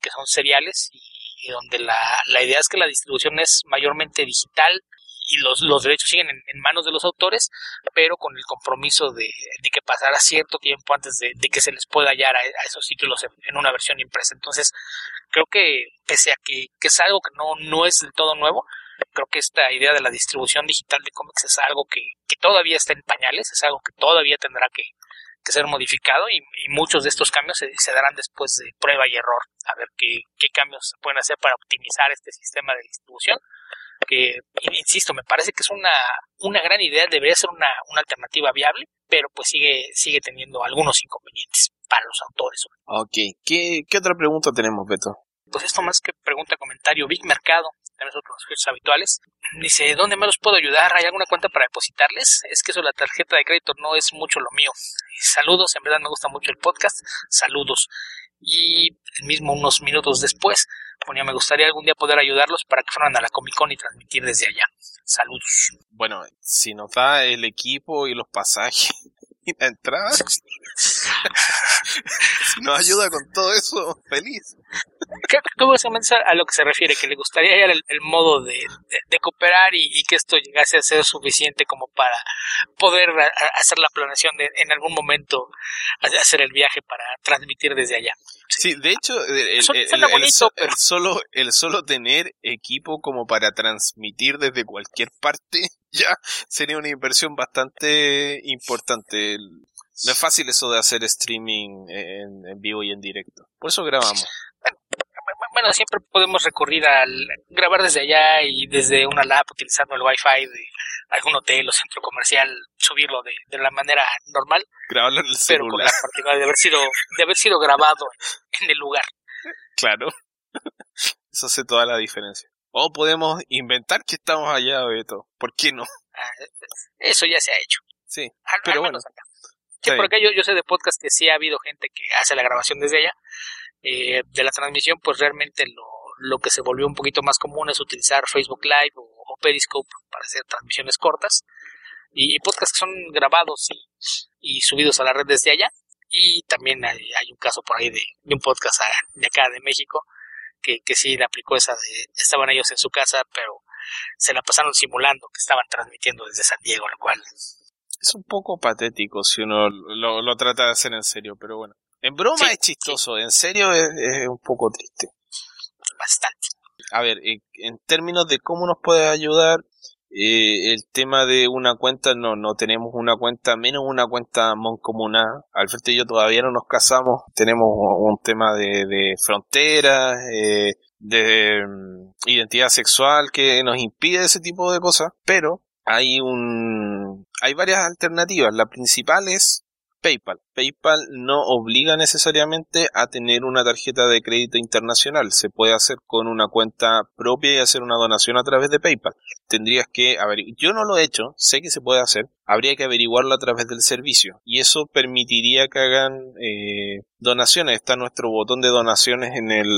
que son seriales y y donde la, la idea es que la distribución es mayormente digital y los, los derechos siguen en, manos de los autores, pero con el compromiso de, que pasará cierto tiempo antes de, que se les pueda hallar a, esos títulos en, una versión impresa. Entonces, creo que pese a que, es algo que no, no es del todo nuevo, creo que esta idea de la distribución digital de cómics es algo que, todavía está en pañales, es algo que todavía tendrá que, ser modificado y, muchos de estos cambios se, se, darán después de prueba y error, a ver qué, qué cambios se pueden hacer para optimizar este sistema de distribución que, insisto, me parece que es una, una gran idea, debería ser una, una alternativa viable, pero pues sigue, sigue teniendo algunos inconvenientes para los autores. Ok, ¿qué, qué otra pregunta tenemos, Beto? Pues esto más que pregunta, comentario, Big Mercado, tenemos otros sitios habituales. Dice, ¿dónde me los puedo ayudar? ¿Hay alguna cuenta para depositarles? Es que eso la tarjeta de crédito no es mucho lo mío. Saludos, en verdad me gusta mucho el podcast. Saludos. Y el mismo unos minutos después ponía, me gustaría algún día poder ayudarlos para que fueran a la Comic Con y transmitir desde allá. Saludos. Bueno, si nos da el equipo y los pasajes y la entrada, si nos ayuda con todo eso, feliz. ¿Cómo básicamente a lo que se refiere, que le gustaría el, el modo de, de, cooperar y, que esto llegase a ser suficiente como para poder hacer la planeación de en algún momento hacer el viaje para transmitir desde allá. Sí, de hecho, el, solo, el solo tener equipo como para transmitir desde cualquier parte ya sería una inversión bastante importante. No es fácil eso de hacer streaming en, en vivo y en directo. Por eso grabamos bueno, siempre podemos recurrir al grabar desde allá y desde una lab utilizando el wifi de algún hotel o centro comercial, subirlo de, de la manera normal. Grabarlo en el celular. Pero con la particularidad de haber sido, de haber sido grabado en, el lugar. Claro. Eso hace toda la diferencia. O podemos inventar que estamos allá, Beto. ¿Por qué no? Ah, eso ya se ha hecho. Sí. pero bueno. Acá. Sí, por acá yo, yo sé de podcast que sí ha habido gente que hace la grabación desde allá, eh, de la transmisión, pues realmente lo, lo que se volvió un poquito más común es utilizar Facebook Live o, Periscope para hacer transmisiones cortas y, podcasts que son grabados y, subidos a la red desde allá. Y también hay, un caso por ahí de, un podcast de acá de México que, que sí le aplicó esa de, estaban ellos en su casa, pero se la pasaron simulando que estaban transmitiendo desde San Diego, lo cual... Es un poco patético si uno lo, lo trata de hacer en serio, pero bueno. En broma es chistoso, en serio es, un poco triste. Bastante. A ver, en términos de cómo nos puede ayudar, eh, el tema de una cuenta, no, no tenemos una cuenta, menos una cuenta moncomunal. Alberto y yo todavía no nos casamos, tenemos un tema de, de fronteras, eh, de mm, identidad sexual que nos impide ese tipo de cosas, pero hay un, hay varias alternativas. La principal es PayPal. PayPal no obliga necesariamente a tener una tarjeta de crédito internacional. Se puede hacer con una cuenta propia y hacer una donación a través de PayPal. Tendrías que, a ver, yo no lo he hecho, sé que se puede hacer, habría que averiguarlo a través del servicio y eso permitiría que hagan eh, donaciones. Está nuestro botón de donaciones en, el,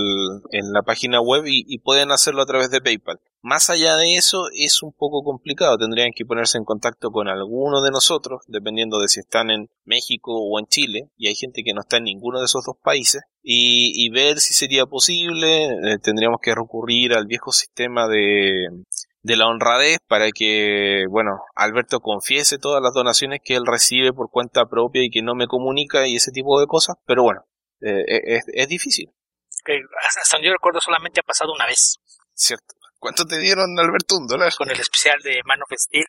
en la página web y pueden hacerlo a través de PayPal. Más allá de eso es un poco complicado, tendrían que ponerse en contacto con alguno de nosotros, dependiendo de si están en México o en Chile, y hay gente que no está en ninguno de esos dos países, y, ver si sería posible, eh, tendríamos que recurrir al viejo sistema de, de la honradez para que, bueno, Alberto confiese todas las donaciones que él recibe por cuenta propia y que no me comunica y ese tipo de cosas, pero bueno, eh, es, es, difícil. hasta yo recuerdo solamente ha pasado una vez. Cierto. ¿Cuánto te dieron, Alberto? ¿Un dólar? Con el especial de Man of Steel.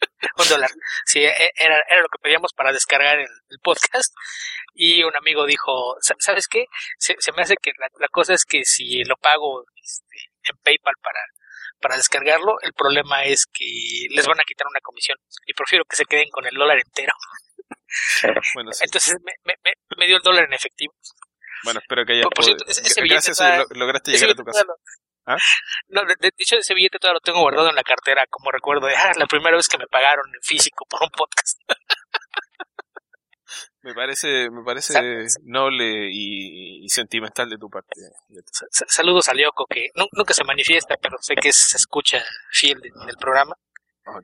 un dólar. Sí, e, era, era lo que pedíamos para descargar el, podcast. Y un amigo dijo, ¿sabes qué? Se, me hace que la, cosa es que si lo pago este, en PayPal para, para descargarlo, el problema es que les van a quitar una comisión. Y prefiero que se queden con el dólar entero. Bueno, Entonces me, me, me, dio el dólar en efectivo. Bueno, espero que hayas Gracias, lograste llegar a tu casa. ¿Ah? No, de, hecho ese billete todavía lo tengo guardado en la cartera como recuerdo de ah, la primera vez que me pagaron en físico por un podcast. Me parece, me parece noble y, sentimental de tu parte. saludos a Lyoko que nunca se manifiesta, pero sé que se escucha fiel del programa.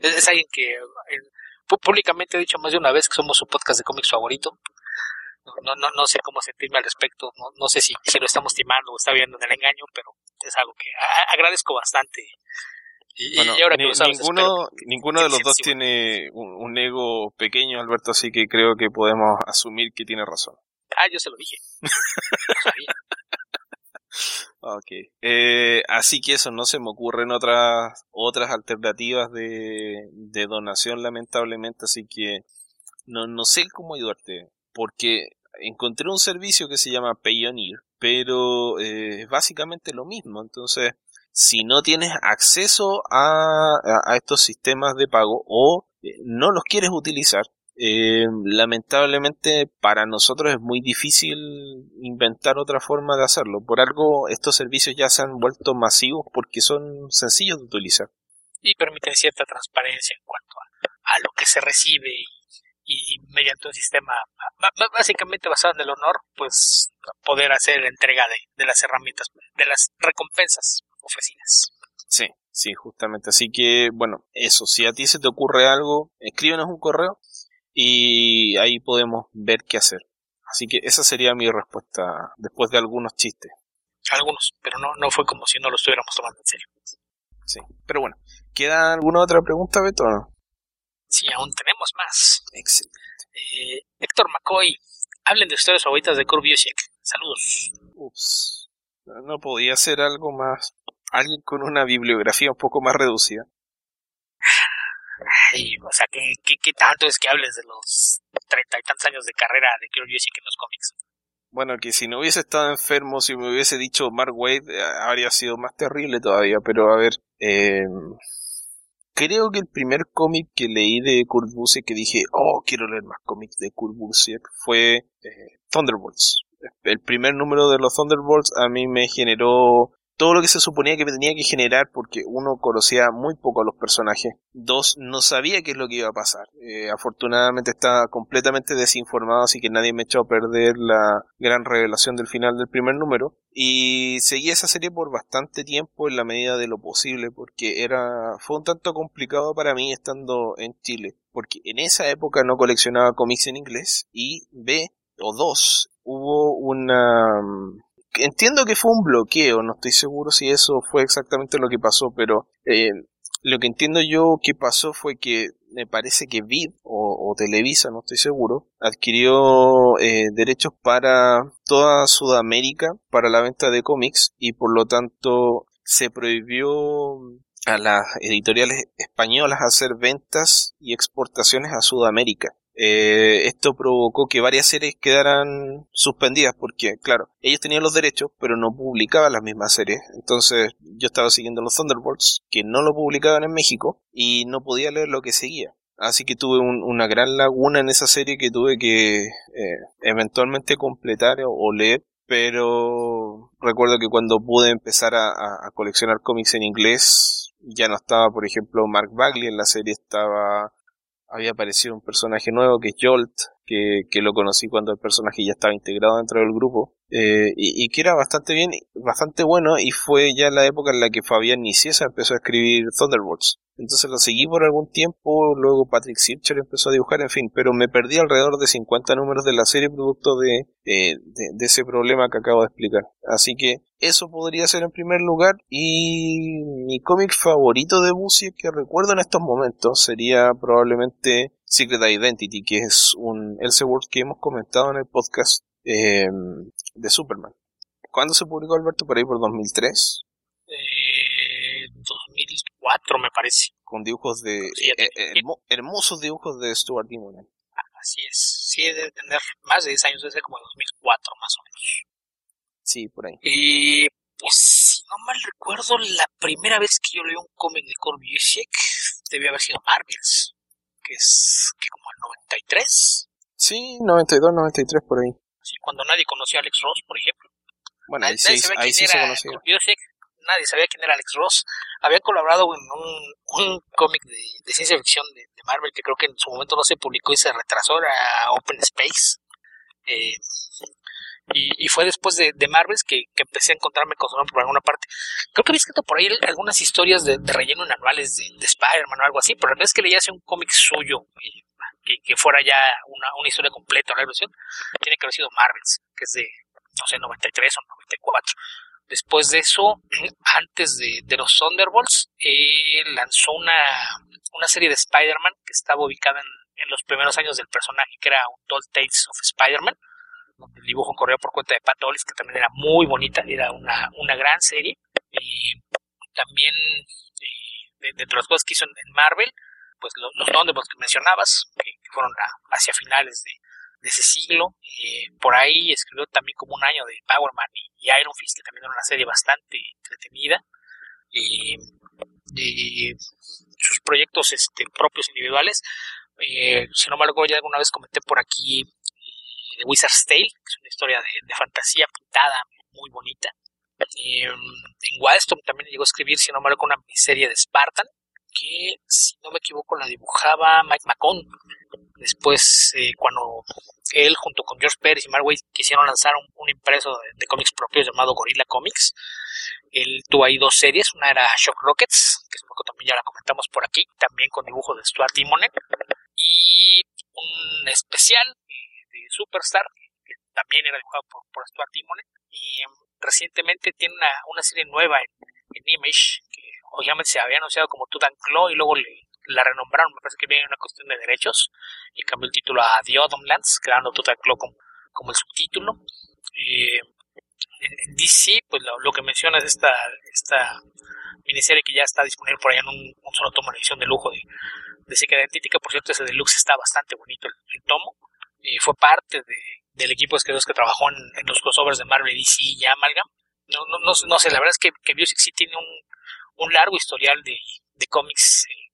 Es, alguien que eh, públicamente ha dicho más de una vez que somos su podcast de cómics favorito. no, no, no sé cómo sentirme al respecto, no, no sé si, si lo estamos timando o está viendo en el engaño, pero es algo que agradezco bastante. Y, ahora que ninguno, ninguno de los dos tiene un, ego pequeño, Alberto, así que creo que podemos asumir que tiene razón. Ah, yo se lo dije. ok. Eh, así que eso, no se me ocurren otras, otras alternativas de, de donación, lamentablemente, así que no, no sé cómo ayudarte, porque encontré un servicio que se llama Payoneer, pero eh, es básicamente lo mismo. Entonces, si no tienes acceso a, estos sistemas de pago o eh, no los quieres utilizar, eh, lamentablemente para nosotros es muy difícil inventar otra forma de hacerlo. Por algo estos servicios ya se han vuelto masivos porque son sencillos de utilizar. Y permiten cierta transparencia en cuanto a, lo que se recibe y, mediante un sistema básicamente basado en el honor, pues poder hacer la entrega de las herramientas, de las recompensas ofrecidas. Sí, sí, justamente. Así que, bueno, eso, si a ti se te ocurre algo, escríbenos un correo y ahí podemos ver qué hacer. Así que esa sería mi respuesta después de algunos chistes. Algunos, pero no, no fue como si no lo estuviéramos tomando en serio. Sí, pero bueno, ¿queda alguna otra pregunta, Beto? Sí, aún tenemos más. Excelente. Eh, Héctor McCoy, hablen de ustedes favoritas de Kurt Saludos. Ups, no podía ser algo más. Alguien con una bibliografía un poco más reducida. Ay, o sea, ¿qué, tanto es que hables de los treinta y tantos años de carrera de Kurt en los cómics? Bueno, que si no hubiese estado enfermo, si me hubiese dicho Mark Wade, eh, habría sido más terrible todavía, pero a ver, eh, creo que el primer cómic que leí de Kurt Busiek que dije, oh, quiero leer más cómics de Kurt Busiek fue eh, Thunderbolts. El primer número de los Thunderbolts a mí me generó todo lo que se suponía que me tenía que generar porque uno conocía muy poco a los personajes. Dos, no sabía qué es lo que iba a pasar. Eh, afortunadamente estaba completamente desinformado, así que nadie me echó a perder la gran revelación del final del primer número. Y seguí esa serie por bastante tiempo en la medida de lo posible porque era, fue un tanto complicado para mí estando en Chile. Porque en esa época no coleccionaba cómics en inglés y B, o dos, hubo una entiendo que fue un bloqueo, no estoy seguro si eso fue exactamente lo que pasó, pero eh, lo que entiendo yo que pasó fue que me parece que Vid o, Televisa, no estoy seguro, adquirió eh, derechos para toda Sudamérica para la venta de cómics y por lo tanto se prohibió a las editoriales españolas hacer ventas y exportaciones a Sudamérica. Eh, esto provocó que varias series quedaran suspendidas porque, claro, ellos tenían los derechos, pero no publicaban las mismas series. Entonces yo estaba siguiendo los Thunderbolts, que no lo publicaban en México, y no podía leer lo que seguía. Así que tuve una gran laguna en esa serie que tuve que eh, eventualmente completar o, leer. Pero recuerdo que cuando pude empezar a, a coleccionar cómics en inglés, ya no estaba, por ejemplo, Mark Bagley en la serie, estaba había aparecido un personaje nuevo que es Jolt, que, que lo conocí cuando el personaje ya estaba integrado dentro del grupo, eh, y, y, que era bastante bien, bastante bueno, y fue ya la época en la que Fabián Niciesa empezó a escribir Thunderbolts. Entonces lo seguí por algún tiempo, luego Patrick Sircher empezó a dibujar, en fin, pero me perdí alrededor de 50 números de la serie producto de, eh, de, ese problema que acabo de explicar. Así que eso podría ser en primer lugar, y mi cómic favorito de Busiek que recuerdo en estos momentos sería probablemente Secret Identity, que es un Elseworld que hemos comentado en el podcast eh, de Superman. ¿Cuándo se publicó Alberto? Por ahí por 2003. Eh, 2004 me parece. Con dibujos de... Eh, eh, hermosos dibujos de Stuart Dimmonen. Así es. Sí, debe tener más de 10 años, desde como 2004 más o menos. Sí, por ahí. Y pues, si no mal recuerdo, la primera vez que yo leí un cómic de Corbusiek debía haber sido Marvels, que es que como el 93. Sí, 92, 93 por ahí cuando nadie conocía a Alex Ross, por ejemplo. Bueno, ahí, sí, ahí sí se conocía. nadie sabía quién era Alex Ross. Había colaborado en un, cómic de, ciencia ficción de, Marvel que creo que en su momento no se publicó y se retrasó, era Open Space. Eh, y, fue después de, de Marvels que, empecé a encontrarme con su nombre por alguna parte. Creo que había escrito por ahí algunas historias de, relleno en anuales de, Spider-Man o algo así, pero la es que leía hace un cómic suyo. Y, que, fuera ya una, historia completa, la versión, tiene que haber sido Marvels, que es de, no sé, 93 o 94. Después de eso, antes de, de los Thunderbolts, eh, lanzó una, una serie de Spider-Man que estaba ubicada en, en, los primeros años del personaje, que era un Tall Tales of Spider-Man, donde el dibujo corrió por cuenta de Pat Hollis, que también era muy bonita, era una, una gran serie. Y también, eh, de, de, las cosas que hizo en, Marvel, pues los, los Thunderbolts que mencionabas, que, fueron hacia finales de, de ese siglo. Eh, por ahí escribió también como un año de Power Man y, Iron Fist, que también era una serie bastante entretenida. y sus proyectos este, propios individuales. Eh, si no me acuerdo, ya alguna vez comenté por aquí The Wizard's Tale, que es una historia de, fantasía pintada muy bonita. en Wildstorm también llegó a escribir, si no me acuerdo, una serie de Spartan, que si no me equivoco la dibujaba Mike McCone. Después, eh, cuando él junto con George Pérez y Mark quisieron lanzar un, impreso de, cómics propios llamado Gorilla Comics, él tuvo ahí dos series, una era Shock Rockets, que también ya la comentamos por aquí, también con dibujo de Stuart Timonen, y un especial eh, de Superstar, que también era dibujado por, Stuart Timonen, y em, recientemente tiene una, una serie nueva en, en Image, que obviamente se había anunciado como Claw y luego le, la renombraron, me parece que viene una cuestión de derechos, y cambió el título a The Lands, creando Claw como, como el subtítulo. Eh, en, DC, pues lo, que menciona es esta, esta miniserie que ya está disponible por allá en un, solo tomo de edición de lujo de, de Identity, por cierto ese deluxe está bastante bonito el, tomo, eh, fue parte de, del equipo de que trabajó en, los crossovers de Marvel y DC y Amalgam. No, no, no, no, sé, la verdad es que, que Biosix sí tiene un, un largo historial de, de cómics eh,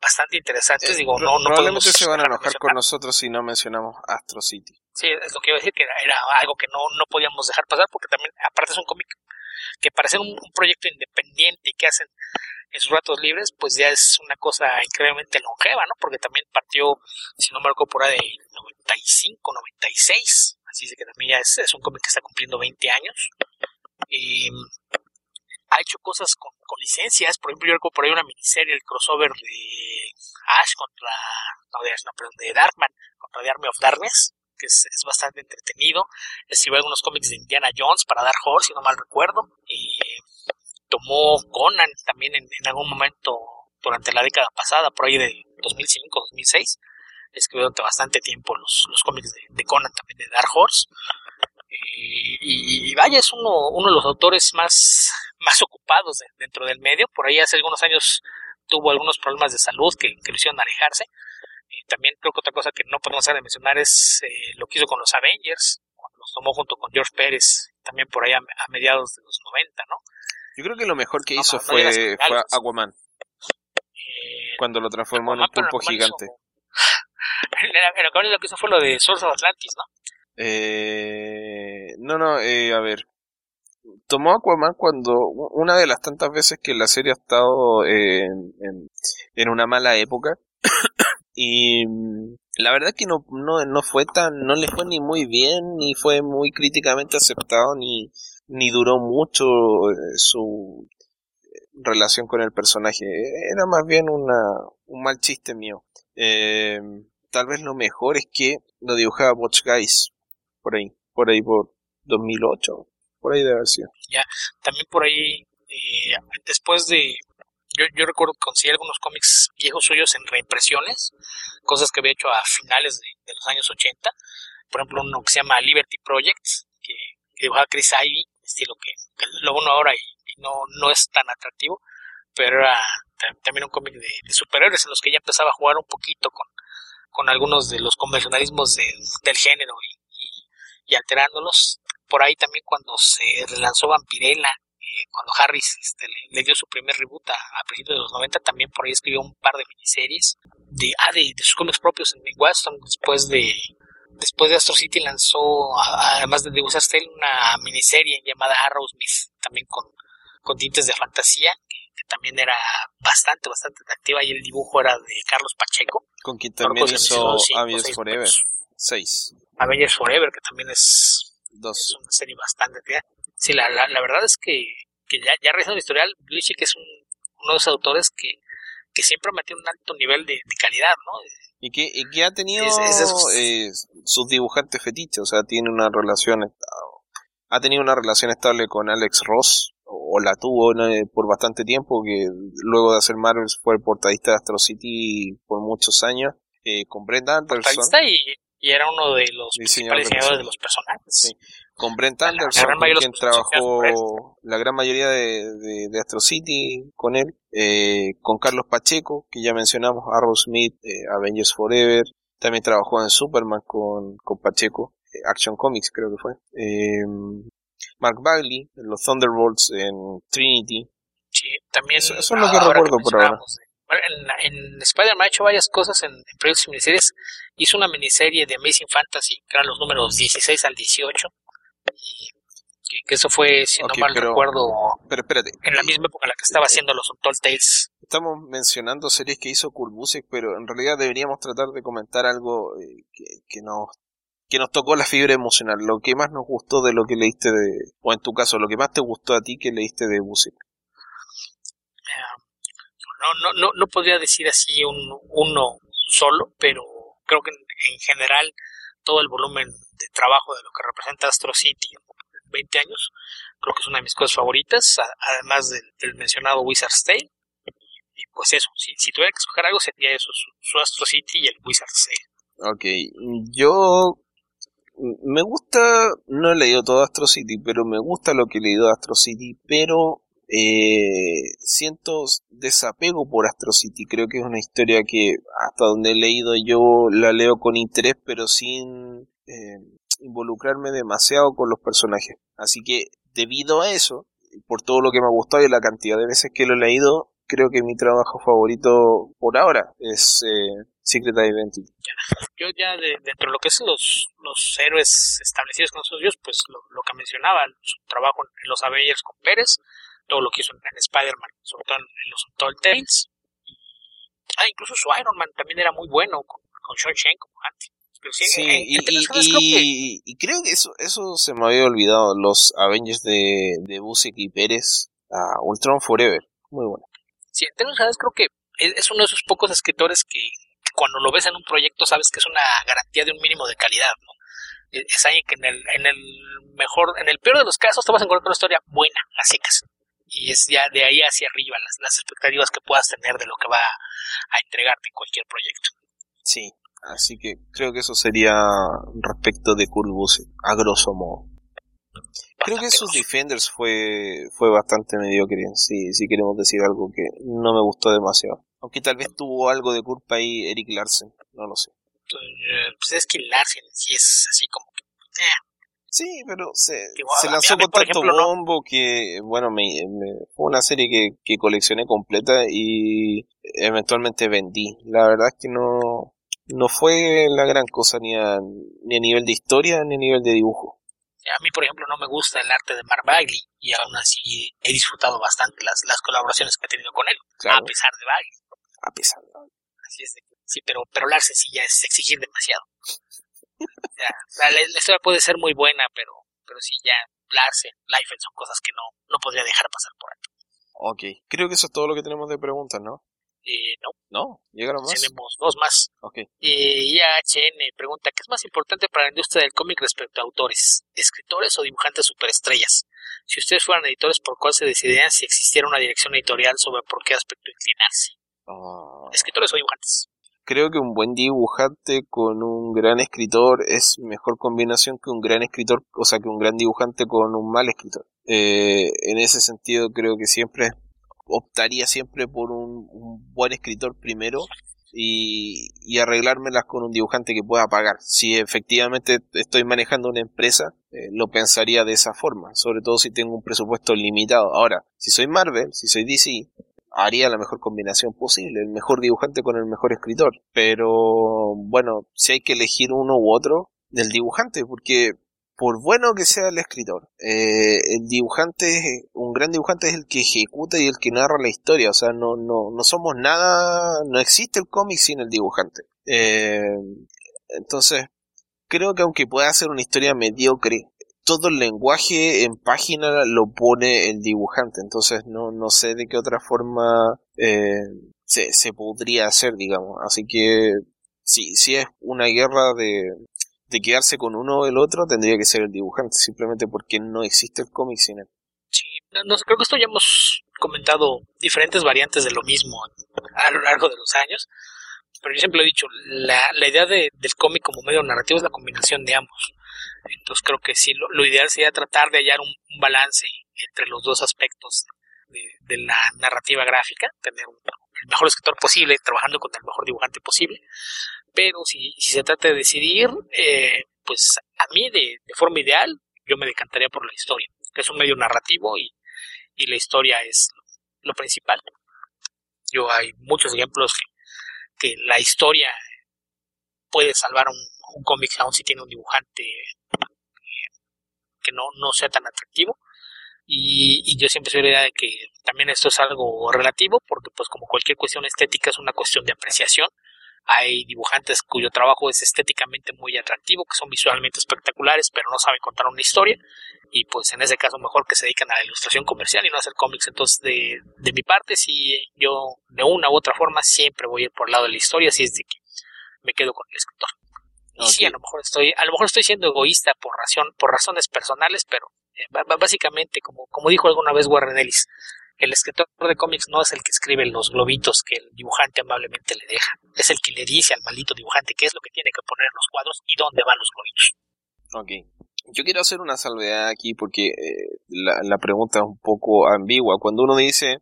bastante interesantes. Eh, Digo, no, no probablemente se van a enojar con nosotros si no mencionamos Astro City. Sí, es lo que iba a decir, que era, algo que no, no podíamos dejar pasar, porque también, aparte es un cómic que parece un, un, proyecto independiente y que hacen en sus ratos libres, pues ya es una cosa increíblemente longeva, ¿no? Porque también partió, si no me acuerdo, por ahí de 95, 96, así que también ya es, es un cómic que está cumpliendo 20 años. Y ha hecho cosas con, licencias, por ejemplo, yo recuerdo por ahí una miniserie, el crossover de Ash contra, no de Ash, no, perdón, de Darkman contra The Army of Darkness, que es, bastante entretenido. Escribió algunos cómics de Indiana Jones para Dark Horse, si no mal recuerdo. Y tomó Conan también en, algún momento durante la década pasada, por ahí de 2005, 2006. Escribió durante bastante tiempo los, cómics de, de Conan también de Dark Horse. Y, vaya, es uno, de los autores más, más ocupados dentro del medio. Por ahí hace algunos años tuvo algunos problemas de salud que, que lo hicieron alejarse. También creo que otra cosa que no podemos dejar de mencionar es eh, lo que hizo con los Avengers, cuando los tomó junto con George Pérez, también por ahí a, mediados de los 90, ¿no? Yo creo que lo mejor que hizo fue, fue Aquaman. Eh, cuando lo transformó en un pulpo gigante. lo que hizo fue lo de Source of Atlantis, ¿no? Eh, no, no, eh, a ver. Tomó Aquaman cuando una de las tantas veces que la serie ha estado en, en, una mala época. Y mm, la verdad que no, no, no fue tan, no le fue ni muy bien, ni fue muy críticamente aceptado, ni, ni duró mucho eh, su relación con el personaje. Era más bien una, un mal chiste mío. Eh, tal vez lo mejor es que lo dibujaba Watch Guys por ahí, por ahí por 2008, por ahí debe haber. Ya, también por ahí, eh, después de, yo, yo recuerdo que conseguí algunos cómics viejos suyos en reimpresiones, cosas que había hecho a finales de, los años 80, por ejemplo uno que se llama Liberty Project, que, dibujaba Chris Ivy, estilo que, lo uno ahora y, no, no es tan atractivo, pero era también un cómic de, de superhéroes en los que ya empezaba a jugar un poquito con, con algunos de los convencionalismos del género y, y alterándolos. Por ahí también cuando se relanzó Vampirella, cuando Harris este, le, dio su primer reboot a, principios de los 90, también por ahí escribió un par de miniseries de, ah, de, sus cómics propios en Weston, después de después de Astro City lanzó, además de Tale, una miniserie llamada Arrowsmith, también con, con tintes de fantasía, que, también era bastante, bastante atractiva, y el dibujo era de Carlos Pacheco. Con quien también hizo Avengers Forever 6. Avengers Forever, que también es, Dos. una serie bastante. Sí, la, la, la, verdad es que, que ya, ya realizando el historial, que es un, uno de los autores que, que siempre ha mantenido un alto nivel de, calidad, ¿no? Y que, y que ha tenido eh, sus dibujantes fetiches, o sea, tiene una relación, ha tenido una relación estable con Alex Ross, o la tuvo por bastante tiempo, que luego de hacer Marvel fue el portadista de Astro City por muchos años, eh, con Brent Anderson. Y, y, era uno de los diseñadores de los personajes. Sí. Con Brent Anderson, con quien trabajó la gran mayoría de, de, Astro City con él, eh, con Carlos Pacheco, que ya mencionamos, Arrow Smith, eh, Avengers Forever, también trabajó en Superman con, con Pacheco, eh, Action Comics creo que fue. Mark Bagley, los Thunderbolts en Trinity. Sí, también. Eso, es lo que recuerdo por ahora. En, en Spider-Man ha hecho varias cosas en, en proyectos y miniseries. Hizo una miniserie de Amazing Fantasy, que eran los números 16 al 18. Que, eso fue, si no mal recuerdo, pero espérate. en la misma época en la que estaba haciendo los Untold Tales. Estamos mencionando series que hizo Busiek, pero en realidad deberíamos tratar de comentar algo eh, que, que nos que nos tocó la fibra emocional, lo que más nos gustó de lo que leíste de, o en tu caso, lo que más te gustó a ti que leíste de Busiek. no, no, no, no podría decir así un, uno solo, pero creo que en, general todo el volumen de trabajo de lo que representa Astro City en 20 años, creo que es una de mis cosas favoritas, además del, mencionado Wizard's Tale. Y, pues eso, si, tuviera que escoger algo sería eso, su, su Astro City y el Wizard's Tale. Ok, yo me gusta, no he leído todo Astro City, pero me gusta lo que he leído de Astro City, pero eh, siento desapego por Astro City. Creo que es una historia que hasta donde he leído yo la leo con interés, pero sin eh, involucrarme demasiado con los personajes. Así que debido a eso, por todo lo que me ha gustado y la cantidad de veces que lo he leído, creo que mi trabajo favorito por ahora es eh, Secret Identity. Yo ya dentro de lo que es los, los héroes establecidos con sus dios, pues lo, que mencionaba, su trabajo en los Avengers con Pérez, todo lo que hizo en, Spider-Man, sobre todo en, los Tall Tales. Ah, incluso su Iron Man también era muy bueno con, con Sean Shen como antes. Sí, y, y, y, creo que eso, eso se me había olvidado, los Avengers de, de Busiek y Pérez, a Ultron Forever, muy bueno. Sí, en términos creo que es uno de esos pocos escritores que cuando lo ves en un proyecto sabes que es una garantía de un mínimo de calidad, ¿no? Es alguien que en el, en el mejor, en el peor de los casos te vas a encontrar una historia buena, a secas. Y es ya de ahí hacia arriba las, las expectativas que puedas tener de lo que va a entregarte en cualquier proyecto. Sí, así que creo que eso sería respecto de Kurt a grosso modo. Creo que sus Defenders fue, fue bastante mediocre, si, si queremos decir algo que no me gustó demasiado. Aunque tal vez tuvo algo de culpa ahí Eric Larsen, no lo sé. Pues es que Larsen sí es así como que... Eh. Sí, pero se, se lanzó con tanto bombo que, bueno, me, fue una serie que, que coleccioné completa y eventualmente vendí. La verdad es que no, no fue la gran cosa ni a, ni a nivel de historia ni a nivel de dibujo. A mí, por ejemplo, no me gusta el arte de Mark Bagley y aún así he disfrutado bastante las, las colaboraciones que he tenido con él, a pesar de Bagley a pesar de... Así es, sí, pero, pero Larsen sí ya es exigir demasiado. La, historia puede ser muy buena, pero, pero sí ya Larsen, Life son cosas que no, no podría dejar pasar por alto. Ok, creo que eso es todo lo que tenemos de preguntas, ¿no? Eh, no. No, llegaron más. Tenemos dos más. Ok. Eh, IHN pregunta, ¿qué es más importante para la industria del cómic respecto a autores, escritores o dibujantes superestrellas? Si ustedes fueran editores, ¿por cuál se decidirían si existiera una dirección editorial sobre por qué aspecto inclinarse? Ah. Escritores o dibujantes. Creo que un buen dibujante con un gran escritor es mejor combinación que un gran escritor, o sea, que un gran dibujante con un mal escritor. Eh, en ese sentido, creo que siempre optaría siempre por un, buen escritor primero y, y, arreglármelas con un dibujante que pueda pagar. Si efectivamente estoy manejando una empresa, eh, lo pensaría de esa forma, sobre todo si tengo un presupuesto limitado. Ahora, si soy Marvel, si soy DC, haría la mejor combinación posible, el mejor dibujante con el mejor escritor. Pero bueno, si hay que elegir uno u otro, del dibujante, porque por bueno que sea el escritor, eh, el dibujante, un gran dibujante es el que ejecuta y el que narra la historia, o sea, no, no, no somos nada, no existe el cómic sin el dibujante. Eh, entonces, creo que aunque pueda ser una historia mediocre, todo el lenguaje en página lo pone el dibujante, entonces no, no sé de qué otra forma eh, se, se podría hacer, digamos. Así que si, si es una guerra de, de quedarse con uno o el otro, tendría que ser el dibujante, simplemente porque no existe el cómic sin él. Sí, no, creo que esto ya hemos comentado diferentes variantes de lo mismo a lo largo de los años, pero yo siempre he dicho, la, la idea de, del cómic como medio narrativo es la combinación de ambos. Entonces creo que sí, lo, ideal sería tratar de hallar un, balance entre los dos aspectos de, la narrativa gráfica, tener el mejor escritor posible, trabajando con el mejor dibujante posible, pero si, se trata de decidir, eh, pues a mí de, forma ideal yo me decantaría por la historia, que es un medio narrativo y, y la historia es lo, principal. Yo hay muchos ejemplos que la historia puede salvar un, un cómic aún si tiene un dibujante que no, no sea tan atractivo. Y, y, yo siempre soy la idea de que también esto es algo relativo, porque pues como cualquier cuestión estética es una cuestión de apreciación. Hay dibujantes cuyo trabajo es estéticamente muy atractivo, que son visualmente espectaculares, pero no saben contar una historia. Y pues en ese caso mejor que se dedican a la ilustración comercial y no a hacer cómics. Entonces de, de mi parte, si yo de una u otra forma siempre voy a ir por el lado de la historia, si es de que me quedo con el escritor. Y sí, a lo mejor estoy, a lo mejor estoy siendo egoísta por razón, por razones personales, pero eh, básicamente, como, como dijo alguna vez Warren Ellis, el escritor de cómics no es el que escribe los globitos que el dibujante amablemente le deja, es el que le dice al maldito dibujante qué es lo que tiene que poner en los cuadros y dónde van los globitos. Ok. Yo quiero hacer una salvedad aquí porque eh, la, la pregunta es un poco ambigua. Cuando uno dice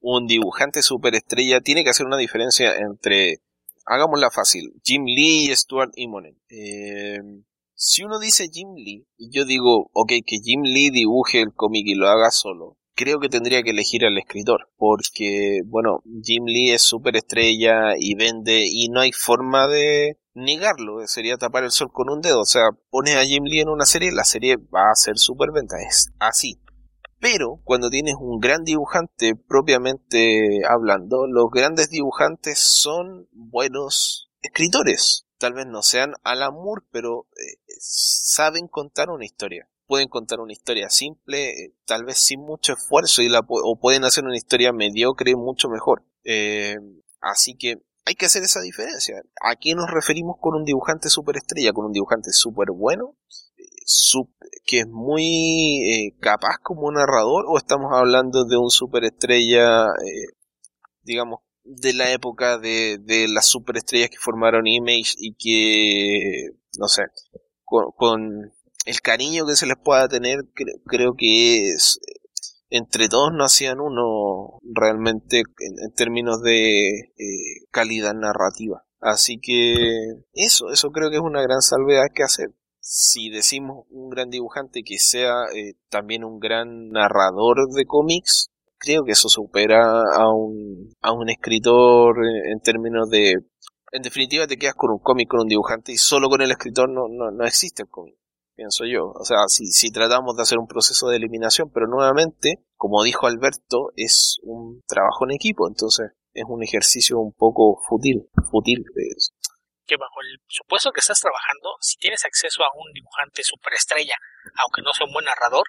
un dibujante superestrella, tiene que hacer una diferencia entre hagámosla fácil. Jim Lee y Stuart Immonen. Eh, si uno dice Jim Lee y yo digo, ok, que Jim Lee dibuje el cómic y lo haga solo, creo que tendría que elegir al escritor, porque, bueno, Jim Lee es súper estrella y vende y no hay forma de negarlo, sería tapar el sol con un dedo, o sea, pones a Jim Lee en una serie, la serie va a ser súper venta, es así. Pero cuando tienes un gran dibujante propiamente hablando, los grandes dibujantes son buenos escritores. Tal vez no sean al amor, pero eh, saben contar una historia. Pueden contar una historia simple, eh, tal vez sin mucho esfuerzo, y la, o pueden hacer una historia mediocre mucho mejor. Eh, así que hay que hacer esa diferencia. ¿A qué nos referimos con un dibujante superestrella? ¿Con un dibujante súper bueno? Que es muy eh, capaz como narrador o estamos hablando de un superestrella, eh, digamos, de la época de, de las superestrellas que formaron Image y que, no sé, con, el cariño que se les pueda tener, creo que es, entre todos no hacían uno realmente en, términos de eh, calidad narrativa. Así que eso, eso creo que es una gran salvedad que hacer si decimos un gran dibujante que sea eh, también un gran narrador de cómics, creo que eso supera a un, a un escritor en, términos de... En definitiva te quedas con un cómic, con un dibujante y solo con el escritor no, no, no existe el cómic, pienso yo. O sea, si, si tratamos de hacer un proceso de eliminación, pero nuevamente, como dijo Alberto, es un trabajo en equipo, entonces es un ejercicio un poco fútil, fútil que bajo el supuesto que estás trabajando, si tienes acceso a un dibujante superestrella, aunque no sea un buen narrador,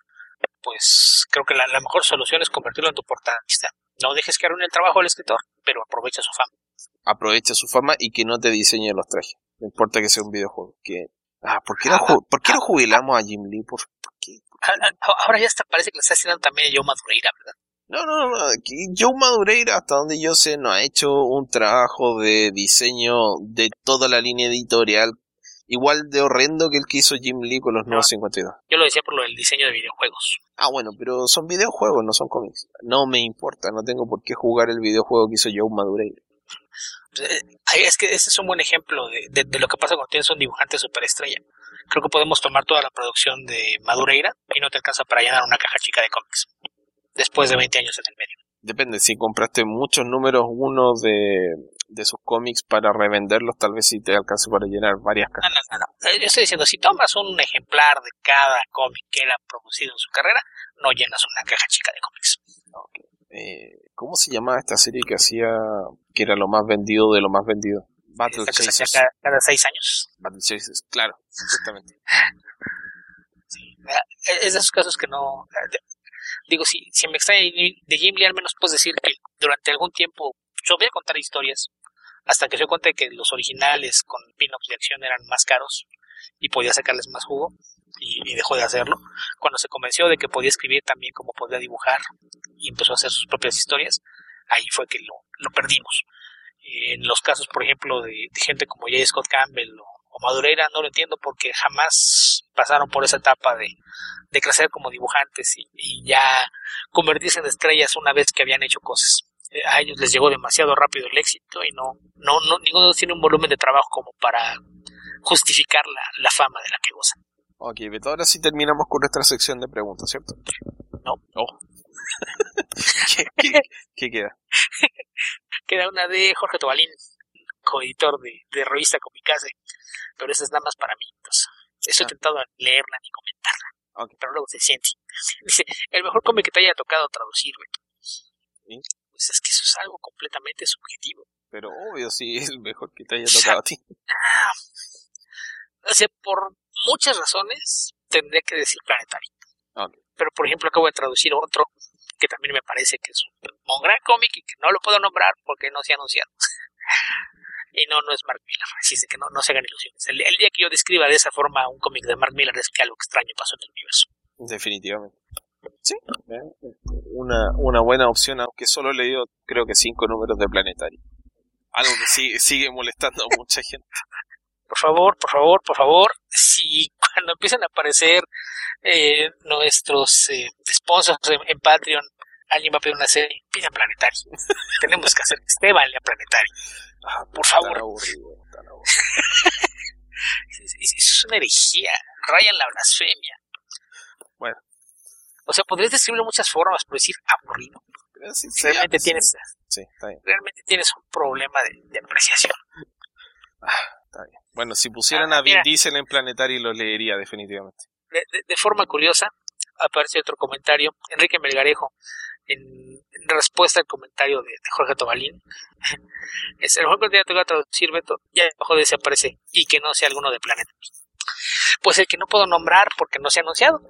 pues creo que la, mejor solución es convertirlo en tu protagonista. No dejes que arruine el trabajo del escritor, pero aprovecha su fama. Aprovecha su fama y que no te diseñe los trajes. No importa que sea un videojuego. Que, ah, ¿por qué, no, ah, ¿por qué no ah, jubilamos a Jim Lee? ¿Por, qué? Ahora ya hasta parece que le está haciendo también a Joe Madureira, ¿verdad? No, no, no, Joe Madureira, hasta donde yo sé, no ha hecho un trabajo de diseño de toda la línea editorial igual de horrendo que el que hizo Jim Lee con los nuevos 52. Yo lo decía por lo del diseño de videojuegos. Ah, bueno, pero son videojuegos, no son cómics. No me importa, no tengo por qué jugar el videojuego que hizo Joe Madureira. Eh, es que ese es un buen ejemplo de, de, lo que pasa cuando tienes un dibujante superestrella. Creo que podemos tomar toda la producción de Madureira y no te alcanza para llenar una caja chica de cómics después de 20 años en el medio. Depende, si compraste muchos números uno de, de sus cómics para revenderlos, tal vez si te alcance para llenar varias cajas. No, no, no, Yo estoy diciendo, si tomas un ejemplar de cada cómic que él ha producido en su carrera, no llenas una caja chica de cómics. Eh, ¿Cómo se llamaba esta serie que hacía, que era lo más vendido de lo más vendido? Battle Chasers. Cada, cada, seis años. Battle Chasers, claro, exactamente. sí, es de esos casos que no digo, si, si me extraña de Jim Lee, al menos puedes decir que durante algún tiempo a contar historias hasta que cuenta de que los originales con pin-ups de acción eran más caros y podía sacarles más jugo y, dejó de hacerlo. Cuando se convenció de que podía escribir también como podía dibujar y empezó a hacer sus propias historias, ahí fue que lo, perdimos. En los casos, por ejemplo, de, gente como J. Scott Campbell o, Madureira, no lo entiendo porque jamás pasaron por esa etapa de, crecer como dibujantes y, ya convertirse en estrellas una vez que habían hecho cosas. Eh, a ellos les llegó demasiado rápido el éxito y no, no, no ninguno tiene un volumen de trabajo como para justificar la, fama de la que gozan. Ok, Beto, ahora sí terminamos con nuestra sección de preguntas, ¿cierto? No. Oh. ¿Qué, queda? queda una de Jorge Tobalín, coeditor de, de revista Comicase, pero esa es nada más para mí. Entonces, estoy ah. tentado a leerla ni comentarla. Pero luego se siente. Dice, el mejor cómic que te haya tocado traducir, Pues es que eso es algo completamente subjetivo. Pero obvio, sí, es el mejor que te haya tocado a ti. Ah, o sea, por muchas razones tendría que decir planetario. Pero, por ejemplo, acabo de traducir otro que también me parece que es un, gran cómic y que no lo puedo nombrar porque no se ha anunciado. Y no, no es Mark Miller, así que no, no se hagan ilusiones. El, día que yo describa de esa forma un cómic de Mark Miller es que algo extraño pasó en el universo. Definitivamente. Sí, una, una buena opción, aunque solo he leído creo que cinco números de Planetario. Algo que sigue, sigue molestando a mucha gente por favor, por favor, por favor, si cuando empiecen a aparecer eh, nuestros eh, sponsors en, Patreon, alguien va a pedir una serie, pidan Planetario. Tenemos que hacer que esté vale a Planetario. Por favor. es, una herejía, rayan la blasfemia. Bueno. O sea, podrías describirlo de muchas formas, por decir aburrido. realmente, tienes, realmente tienes un problema de, apreciación. Ah. Bueno, si pusieran ah, a Vin Diesel en Planetario lo leería definitivamente. De, forma curiosa, aparece otro comentario, Enrique Melgarejo, en, respuesta al comentario de, Jorge Tobalín. es el mejor que te va a traducir, Beto, ya abajo de ese aparece, y que no sea alguno de Planeta. Pues el que no puedo nombrar porque no se ha anunciado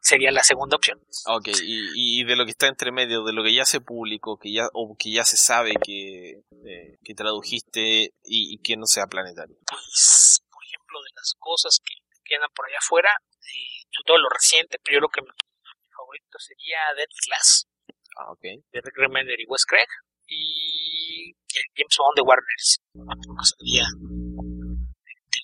sería la segunda opción. Ok, y, de lo que está entre medio, de lo que ya se publicó, que ya, o que ya se sabe que, eh, que tradujiste y, que no sea planetario. Pues, por ejemplo, de las cosas que quedan por allá afuera, eh, todo lo reciente, pero yo lo que mi favorito sería Dead Class. Ah, ok. De Rick Remender y Wes Craig. Y James Bond de Warner. sería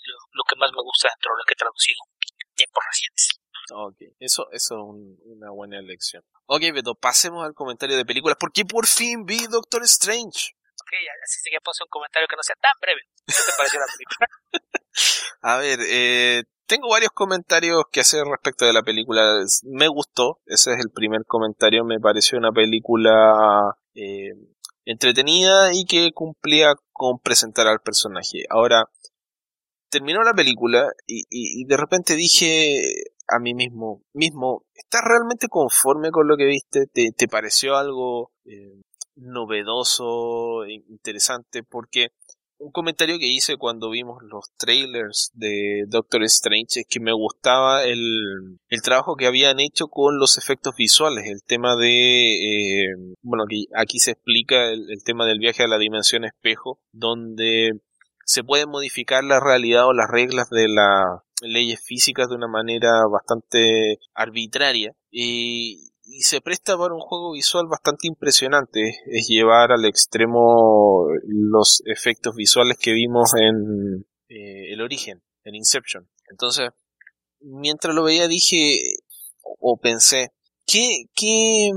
lo, lo, que más me gusta dentro de lo que he traducido en tiempos recientes. Ok, eso, eso es una buena elección. Ok, Beto, pasemos al comentario de películas, porque por fin vi Doctor Strange. Ok, así que puse un comentario que no sea tan breve. ¿Qué te pareció la película? A ver, eh, tengo varios comentarios que hacer respecto de la película. Me gustó, ese es el primer comentario. Me pareció una película eh, entretenida y que cumplía con presentar al personaje. Ahora, terminó la película y, de repente dije, a mí mismo, mismo, ¿estás realmente conforme con lo que viste? ¿Te, te pareció algo eh, novedoso, interesante? Porque un comentario que hice cuando vimos los trailers de Doctor Strange es que me gustaba el, el trabajo que habían hecho con los efectos visuales, el tema de, eh, bueno, aquí se explica el, el tema del viaje a la dimensión espejo, donde se puede modificar la realidad o las reglas de las leyes físicas de una manera bastante arbitraria y, se presta para un juego visual bastante impresionante. Es llevar al extremo los efectos visuales que vimos en eh, el origen en Inception. Entonces mientras lo veía dije o, pensé ¿qué, qué,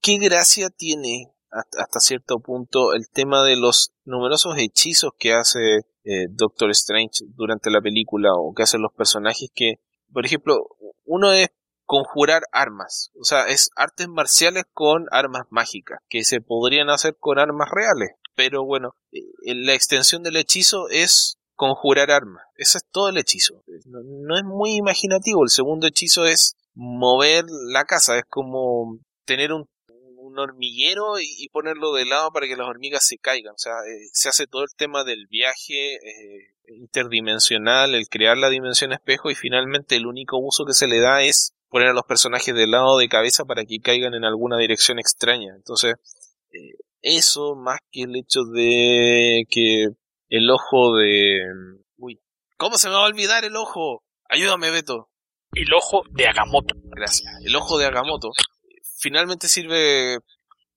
qué gracia tiene hasta cierto punto el tema de los numerosos hechizos que hace eh, Doctor Strange durante la película o que hacen los personajes que, por ejemplo, uno es conjurar armas, o sea, es artes marciales con armas mágicas, que se podrían hacer con armas reales, pero bueno, eh, la extensión del hechizo es conjurar armas, ese es todo el hechizo, no es muy imaginativo, el segundo hechizo es mover la casa, es como tener un hormiguero y, ponerlo de lado para que las hormigas se caigan. O sea, eh, se hace todo el tema del viaje eh, interdimensional, el crear la dimensión espejo y finalmente el único uso que se le da es poner a los personajes de lado de cabeza para que caigan en alguna dirección extraña. Entonces, eh, eso más que el hecho de que el ojo de... Uy, ¿cómo se me va a olvidar el ojo? Ayúdame, Beto. El ojo de Agamotto. Gracias. El ojo de Agamotto finalmente sirve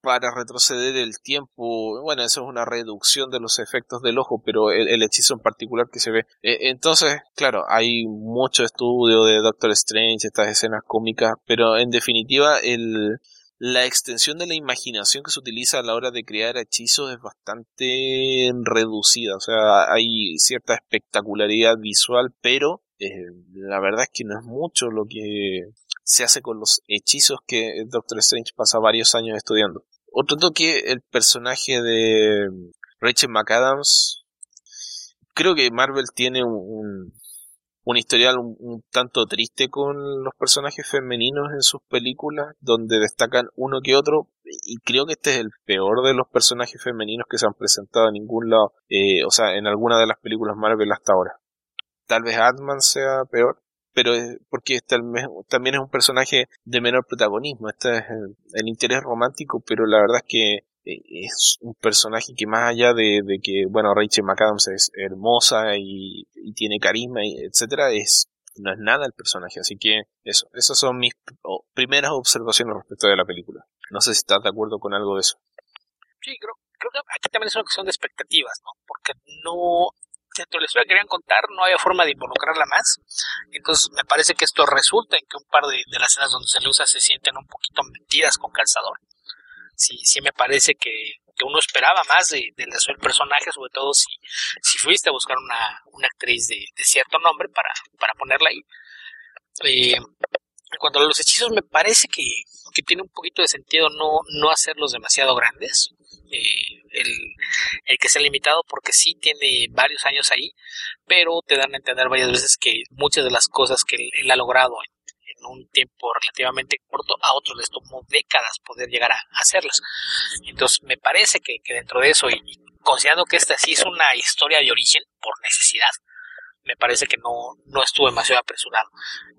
para retroceder el tiempo. Bueno, eso es una reducción de los efectos del ojo, pero el, hechizo en particular que se ve. E, entonces, claro, hay mucho estudio de Doctor Strange, estas escenas cómicas, pero en definitiva, el, la extensión de la imaginación que se utiliza a la hora de crear hechizos es bastante reducida. O sea, hay cierta espectacularidad visual, pero eh, la verdad es que no es mucho lo que se hace con los hechizos que Doctor Strange pasa varios años estudiando. Otro toque, el personaje de Rachel McAdams. Creo que Marvel tiene un, un historial un, tanto triste con los personajes femeninos en sus películas, donde destacan uno que otro, y creo que este es el peor de los personajes femeninos que se han presentado en ningún lado, eh, o sea, en alguna de las películas Marvel hasta ahora. Tal vez Ant-Man sea peor, pero porque este también es un personaje de menor protagonismo, este es el, interés romántico, pero la verdad es que eh, es un personaje que más allá de, que, bueno, Rachel McAdams es hermosa y, tiene carisma, y etcétera, es, no es nada el personaje, así que eso, esas son mis primeras observaciones respecto de la película. No sé si estás de acuerdo con algo de eso. Sí, creo, creo que aquí también es una cuestión de expectativas, ¿no? Porque no, dentro de la que querían contar no había forma de involucrarla más. Entonces me parece que esto resulta en que un par de, las escenas donde se le usa se sienten un poquito metidas con calzador. Sí, sí me parece que, uno esperaba más de, del personaje, sobre todo si, si fuiste a buscar una, una actriz de, cierto nombre para, para ponerla ahí. Eh, en a los hechizos, me parece que, que, tiene un poquito de sentido no, no hacerlos demasiado grandes. Eh, el, el, que sea limitado porque sí tiene varios años ahí, pero te dan a entender varias veces que muchas de las cosas que él, ha logrado en, un tiempo relativamente corto, a otros les tomó décadas poder llegar a, hacerlas. Entonces me parece que, dentro de eso, y, considerando que esta sí es una historia de origen por necesidad, me parece que no, no estuvo demasiado apresurado.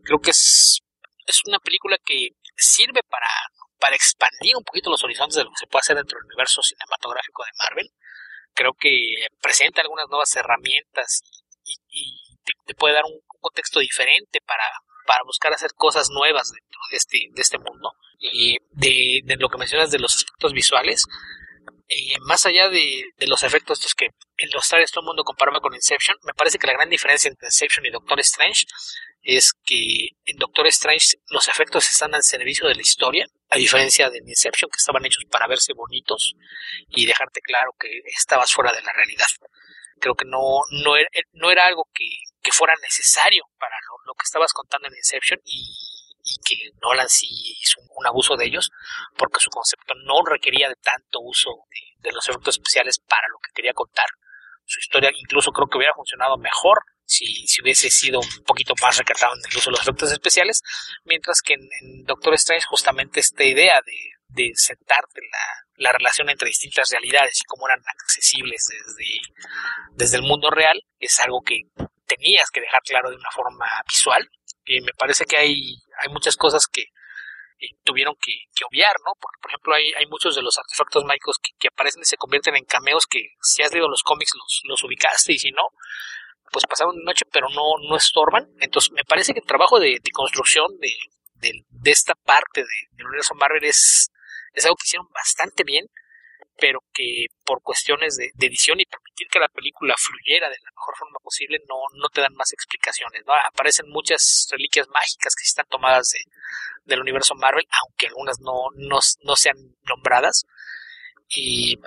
Creo que es, es una película que sirve para para expandir un poquito los horizontes de lo que se puede hacer dentro del universo cinematográfico de Marvel. Creo que presenta algunas nuevas herramientas y, te, puede dar un contexto diferente para, para buscar hacer cosas nuevas dentro de este, de este mundo. Y de, de lo que mencionas de los aspectos visuales, eh, más allá de, los efectos estos que en los trailers todo el mundo compara con Inception, me parece que la gran diferencia entre Inception y Doctor Strange es que en Doctor Strange los efectos están al servicio de la historia, a diferencia de Inception que estaban hechos para verse bonitos y dejarte claro que estabas fuera de la realidad. Creo que no, no, era, no era algo que, fuera necesario para lo, lo que estabas contando en Inception y y que Nolan sí hizo un, abuso de ellos porque su concepto no requería de tanto uso de, los efectos especiales para lo que quería contar. Su historia incluso creo que hubiera funcionado mejor si, si hubiese sido un poquito más recatado en el uso de los efectos especiales, mientras que en, Doctor Strange justamente esta idea de, de sentarte la, la relación entre distintas realidades y cómo eran accesibles desde, desde el mundo real es algo que tenías que dejar claro de una forma visual y me parece que hay, hay muchas cosas que eh, tuvieron que, obviar, ¿no? Porque, por ejemplo, hay, muchos de los artefactos mágicos que, aparecen y se convierten en cameos que si has leído los cómics los, los ubicaste y si no, pues pasaron de noche pero no, no estorban. Entonces, me parece que el trabajo de, construcción de, de, esta parte del universo Marvel es, es algo que hicieron bastante bien pero que por cuestiones de, edición y permitir que la película fluyera de la mejor forma posible no, no te dan más explicaciones. ¿no? Aparecen muchas reliquias mágicas que están tomadas de, del universo Marvel, aunque algunas no, no, sean nombradas. Y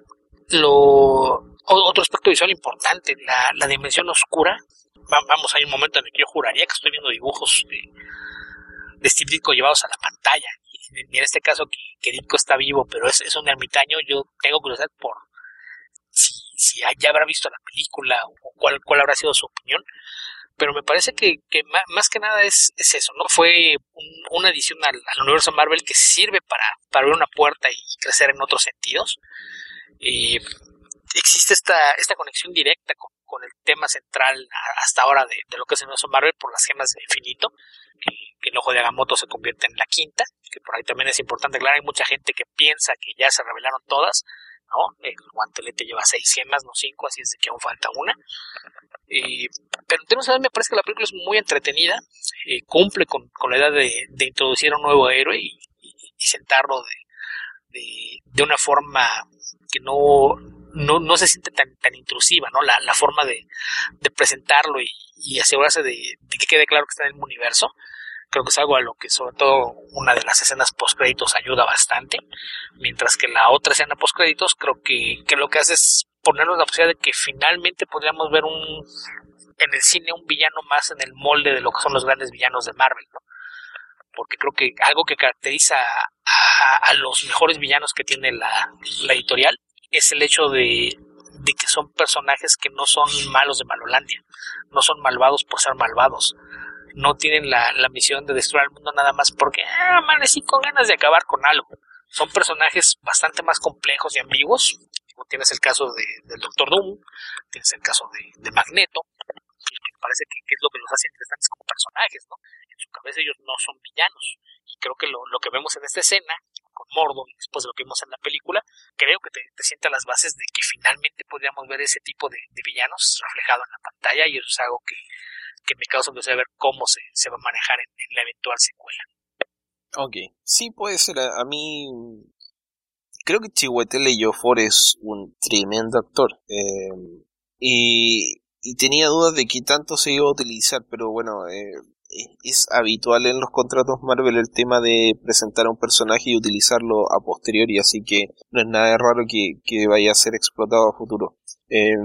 lo otro aspecto visual importante, la, la dimensión oscura. Vamos, hay un momento en el que yo juraría que estoy viendo dibujos de, de Steve Ditko llevados a la pantalla en este caso que, que está vivo, pero es, es, un ermitaño, yo tengo curiosidad por si, si ya habrá visto la película o cuál, cuál habrá sido su opinión. Pero me parece que, que más que nada es, es eso, ¿no? Fue una edición al, universo Marvel que sirve para, para abrir una puerta y crecer en otros sentidos. Existe esta, esta conexión directa con, con el tema central hasta ahora de, de, lo que es el universo Marvel por las gemas de infinito, que que el ojo de Agamotto se convierte en la quinta, que por ahí también es importante claro, hay mucha gente que piensa que ya se revelaron todas, ¿no? El guantelete lleva seis gemas, no cinco, así es de que aún falta una. pero en me parece que la película es muy entretenida, eh, cumple con, la idea de, introducir a un nuevo héroe y, sentarlo de, de, una forma que no, no, no se siente tan, tan intrusiva, ¿no? La, la forma de, de presentarlo y, y asegurarse de, que quede claro que está en el universo creo que es algo a lo que sobre todo una de las escenas post créditos ayuda bastante, mientras que la otra escena post créditos creo que, que lo que hace es ponernos la posibilidad de que finalmente podríamos ver un en el cine un villano más en el molde de lo que son los grandes villanos de Marvel, ¿no? Porque creo que algo que caracteriza a, los mejores villanos que tiene la, la editorial es el hecho de, de que son personajes que no son malos de Malolandia, no son malvados por ser malvados, no tienen la, misión de destruir al mundo nada más porque ah, amanecí con ganas de acabar con algo. Son personajes bastante más complejos y ambiguos. Tienes el caso de, del Doctor Doom, tienes el caso de, Magneto, que parece que, es lo que los hace interesantes como personajes, ¿no? En su cabeza ellos no son villanos. Y creo que lo, que vemos en esta escena, Mordo después de lo que vimos en la película, creo que te, te sienta las bases de que finalmente podríamos ver ese tipo de, villanos reflejado en la pantalla y eso es algo que, que me causa curiosidad ver cómo se, se va a manejar en, la eventual secuela. Ok, sí puede ser. A, mí creo que Chihuahua Ejiofor es un tremendo actor. Eh, y, y, tenía dudas de qué tanto se iba a utilizar, pero bueno, eh, es habitual en los contratos Marvel el tema de presentar a un personaje y utilizarlo a posteriori, así que no es nada raro que, que vaya a ser explotado a futuro. Eh,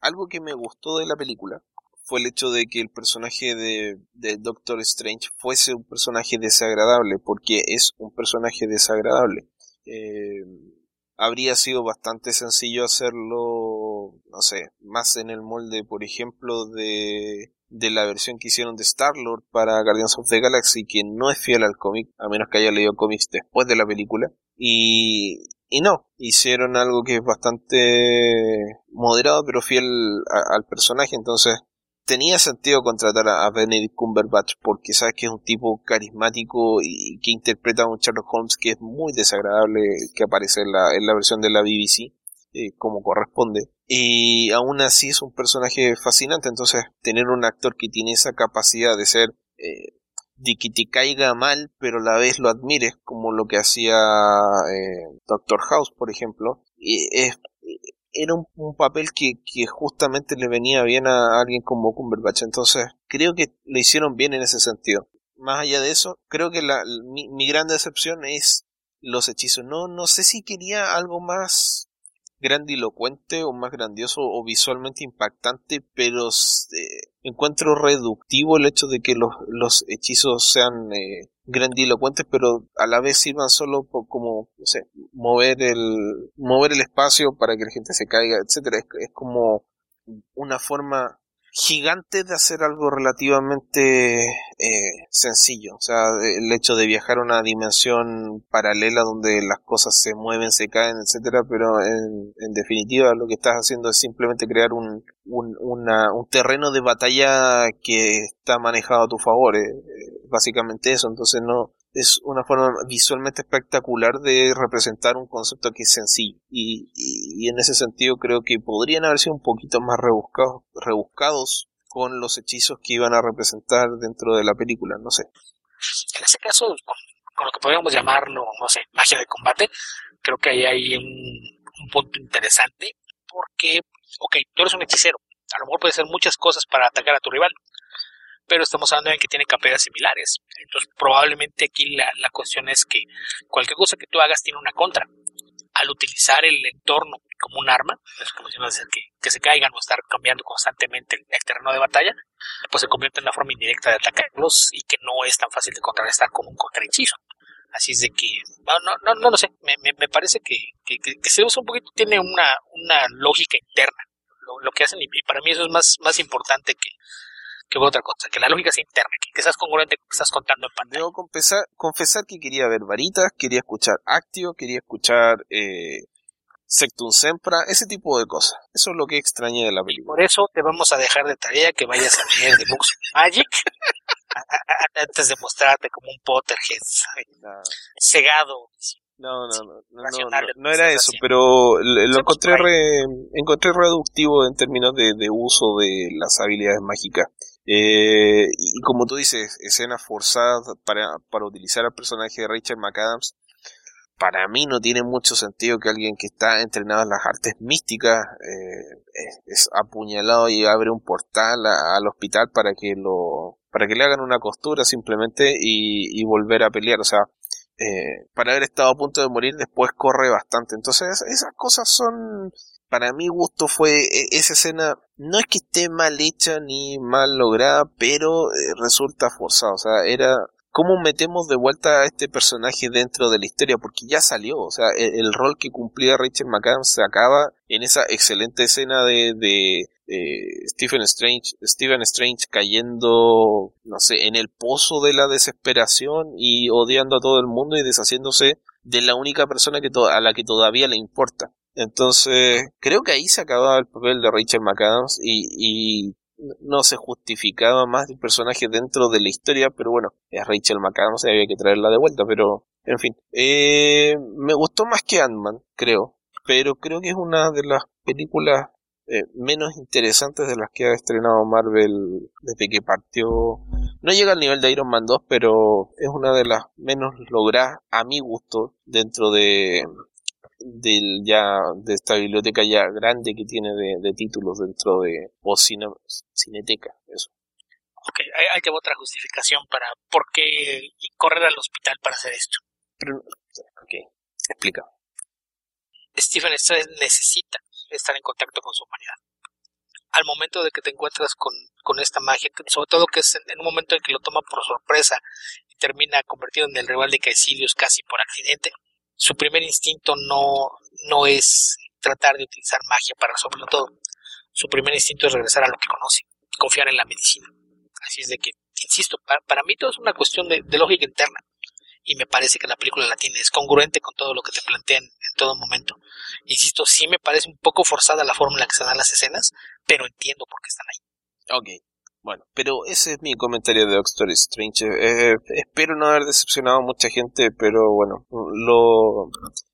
algo que me gustó de la película fue el hecho de que el personaje de, Doctor Strange fuese un personaje desagradable, porque es un personaje desagradable. Eh, habría sido bastante sencillo hacerlo, no sé, más en el molde, por ejemplo, de, de la versión que hicieron de Star-Lord para Guardians of the Galaxy, que no es fiel al cómic, a menos que haya leído cómics después de la película. Y, y no, hicieron algo que es bastante moderado, pero fiel al personaje, entonces tenía sentido contratar a, Benedict Cumberbatch porque sabes que es un tipo carismático y que interpreta a un Sherlock Holmes que es muy desagradable que aparece en la, en la versión de la BBC eh, como corresponde y aún así es un personaje fascinante entonces tener un actor que tiene esa capacidad de ser eh, de que te caiga mal pero a la vez lo admires como lo que hacía eh, Doctor House por ejemplo es era un, papel que, que, justamente le venía bien a alguien como Cumberbatch. Entonces, creo que lo hicieron bien en ese sentido. Más allá de eso, creo que la, mi, mi gran decepción es los hechizos. No, no sé si quería algo más grandilocuente o más grandioso o visualmente impactante, pero eh, encuentro reductivo el hecho de que los, hechizos sean eh, grandilocuentes, pero a la vez sirvan solo por, como, no sé, mover el, mover el espacio para que la gente se caiga, etcétera. es como una forma gigante de hacer algo relativamente eh, sencillo. O sea, el hecho de viajar a una dimensión paralela donde las cosas se mueven, se caen, etcétera, pero en, en definitiva lo que estás haciendo es simplemente crear un, un, un terreno de batalla que está manejado a tu favor. Eh, básicamente eso. Entonces no, es una forma visualmente espectacular de representar un concepto que es sencillo. Y, y, en ese sentido creo que podrían haber sido un poquito más rebuscados, rebuscados con los hechizos que iban a representar dentro de la película, no sé. En ese caso, con, lo que podríamos llamarlo, no sé, magia de combate, creo que ahí hay un, un punto interesante porque, ok, tú eres un hechicero, a lo mejor puedes hacer muchas cosas para atacar a tu rival, pero estamos hablando de que tiene capacidades similares. Entonces, probablemente aquí la, cuestión es que cualquier cosa que tú hagas tiene una contra. Al utilizar el entorno como un arma, es como si no que, se caigan o estar cambiando constantemente el, terreno de batalla, pues se convierte en una forma indirecta de atacarlos y que no es tan fácil de contrarrestar como un contrahechizo. Así es de que, no, no, no, no lo sé, me, parece que, que, que, se usa un poquito, tiene una, una lógica interna lo, que hacen y para mí eso es más, más importante que, que otra cosa, que la lógica sea interna, que, seas congruente con lo que estás contando en pantalla. Debo confesar, confesar que quería ver Varitas, quería escuchar Actio, quería escuchar eh, Sectum Sempra, ese tipo de cosas. Eso es lo que extrañé de la película. por eso te vamos a dejar de tarea que vayas a leer The Books Magic antes de mostrarte como un Potterhead cegado No, no, no, no, no, era eso, pero lo encontré, encontré reductivo en términos de, uso de las habilidades mágicas. Eh, y como tú dices, escenas forzadas para, para utilizar al personaje de Rachel McAdams, para mí no tiene mucho sentido que alguien que está entrenado en las artes místicas eh, es, apuñalado y abre un portal al hospital para que lo para que le hagan una costura simplemente y, y volver a pelear. O sea, eh, para haber estado a punto de morir después corre bastante. Entonces esas cosas son, para mi gusto fue e, esa escena, no es que esté mal hecha ni mal lograda, pero eh, resulta forzada. O sea, era cómo metemos de vuelta a este personaje dentro de la historia, porque ya salió, o sea, el, rol que cumplía Rachel McAdams se acaba en esa excelente escena de, de Stephen Strange, Stephen Strange cayendo, no sé, en el pozo de la desesperación y odiando a todo el mundo y deshaciéndose de la única persona que a la que todavía le importa. Entonces, creo que ahí se acababa el papel de Rachel McAdams y, y no se justificaba más el personaje dentro de la historia, pero bueno, es Rachel McAdams, había que traerla de vuelta, pero en fin. Eh, me gustó más que Ant-Man, creo, pero creo que es una de las películas eh, menos interesantes de las que ha estrenado Marvel desde que partió. No llega al nivel de Iron Man 2, pero es una de las menos logradas a mi gusto dentro de, del ya de esta biblioteca ya grande que tiene de, títulos dentro de o cineteca eso. Ok hay, que otra justificación para por qué correr al hospital para hacer esto. Pero, ok explica. Stephen Strange necesita estar en contacto con su humanidad. Al momento de que te encuentras con, con esta magia, sobre todo que es en, un momento en que lo toma por sorpresa y termina convertido en el rival de Caecilius casi por accidente, su primer instinto no, no es tratar de utilizar magia para resolverlo todo. Su primer instinto es regresar a lo que conoce, confiar en la medicina. Así es de que, insisto, para, mí todo es una cuestión de, lógica interna. Y me parece que la película la tiene, es congruente con todo lo que te plantean en todo momento. Insisto, sí me parece un poco forzada la forma en la que se dan las escenas, pero entiendo por qué están ahí. Ok, bueno, pero ese es mi comentario de Oxford Strange. Eh, espero no haber decepcionado a mucha gente, pero bueno, lo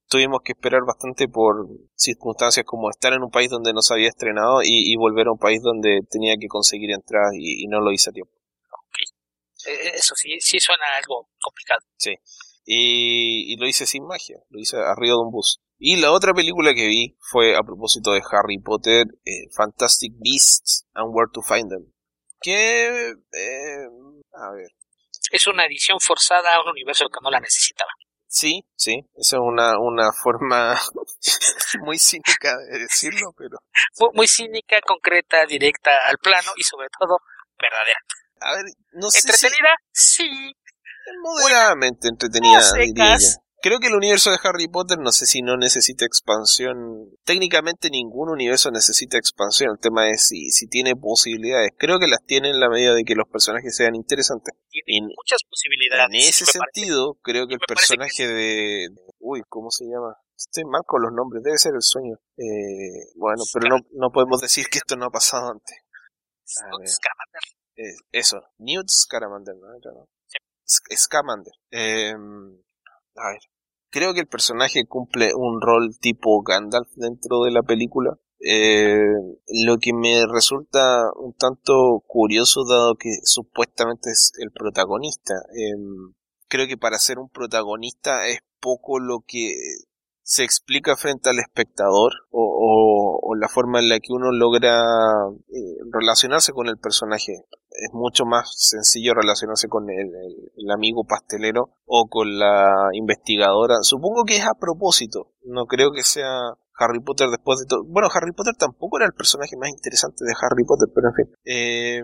tuvimos que esperar bastante por circunstancias como estar en un país donde no se había estrenado y, volver a un país donde tenía que conseguir entradas y, no lo hice a tiempo. Okay. Eh, eso sí, sí suena algo complicado. Sí. Y, lo hice sin magia, lo hice arriba de un bus. Y la otra película que vi fue a propósito de Harry Potter, eh, Fantastic Beasts and Where to Find Them que... Eh, a ver. Es una edición forzada a un universo que no la necesitaba. Sí, sí, esa es una, una forma muy cínica de decirlo, pero... Muy, cínica, concreta, directa al plano y sobre todo verdadera. A ver, no sé ¿Entretenida? Sí. Moderadamente entretenida, diría Creo que el universo de Harry Potter no sé si no necesita expansión. Técnicamente ningún universo necesita expansión. El tema es si, si tiene posibilidades. Creo que las tiene en la medida de que los personajes sean interesantes. Tiene muchas posibilidades. En ese sentido, creo que el personaje de... Uy, ¿cómo se llama? Estoy mal con los nombres, debe ser el sueño. Eh, bueno, pero no, no podemos decir que esto no ha pasado antes. Scamander. Eh, eso, Newt Scamander, ¿no? Scamander. Eh, a ver, creo que el personaje cumple un rol tipo Gandalf dentro de la película. Eh, lo que me resulta un tanto curioso dado que supuestamente es el protagonista. Em, creo que para ser un protagonista es poco lo que se explica frente al espectador o, la forma en la que uno logra eh, relacionarse con el personaje. Es mucho más sencillo relacionarse con el, amigo pastelero o con la investigadora. Supongo que es a propósito. No creo que sea Harry Potter después de todo. Bueno, Harry Potter tampoco era el personaje más interesante de Harry Potter, pero en fin. Eh,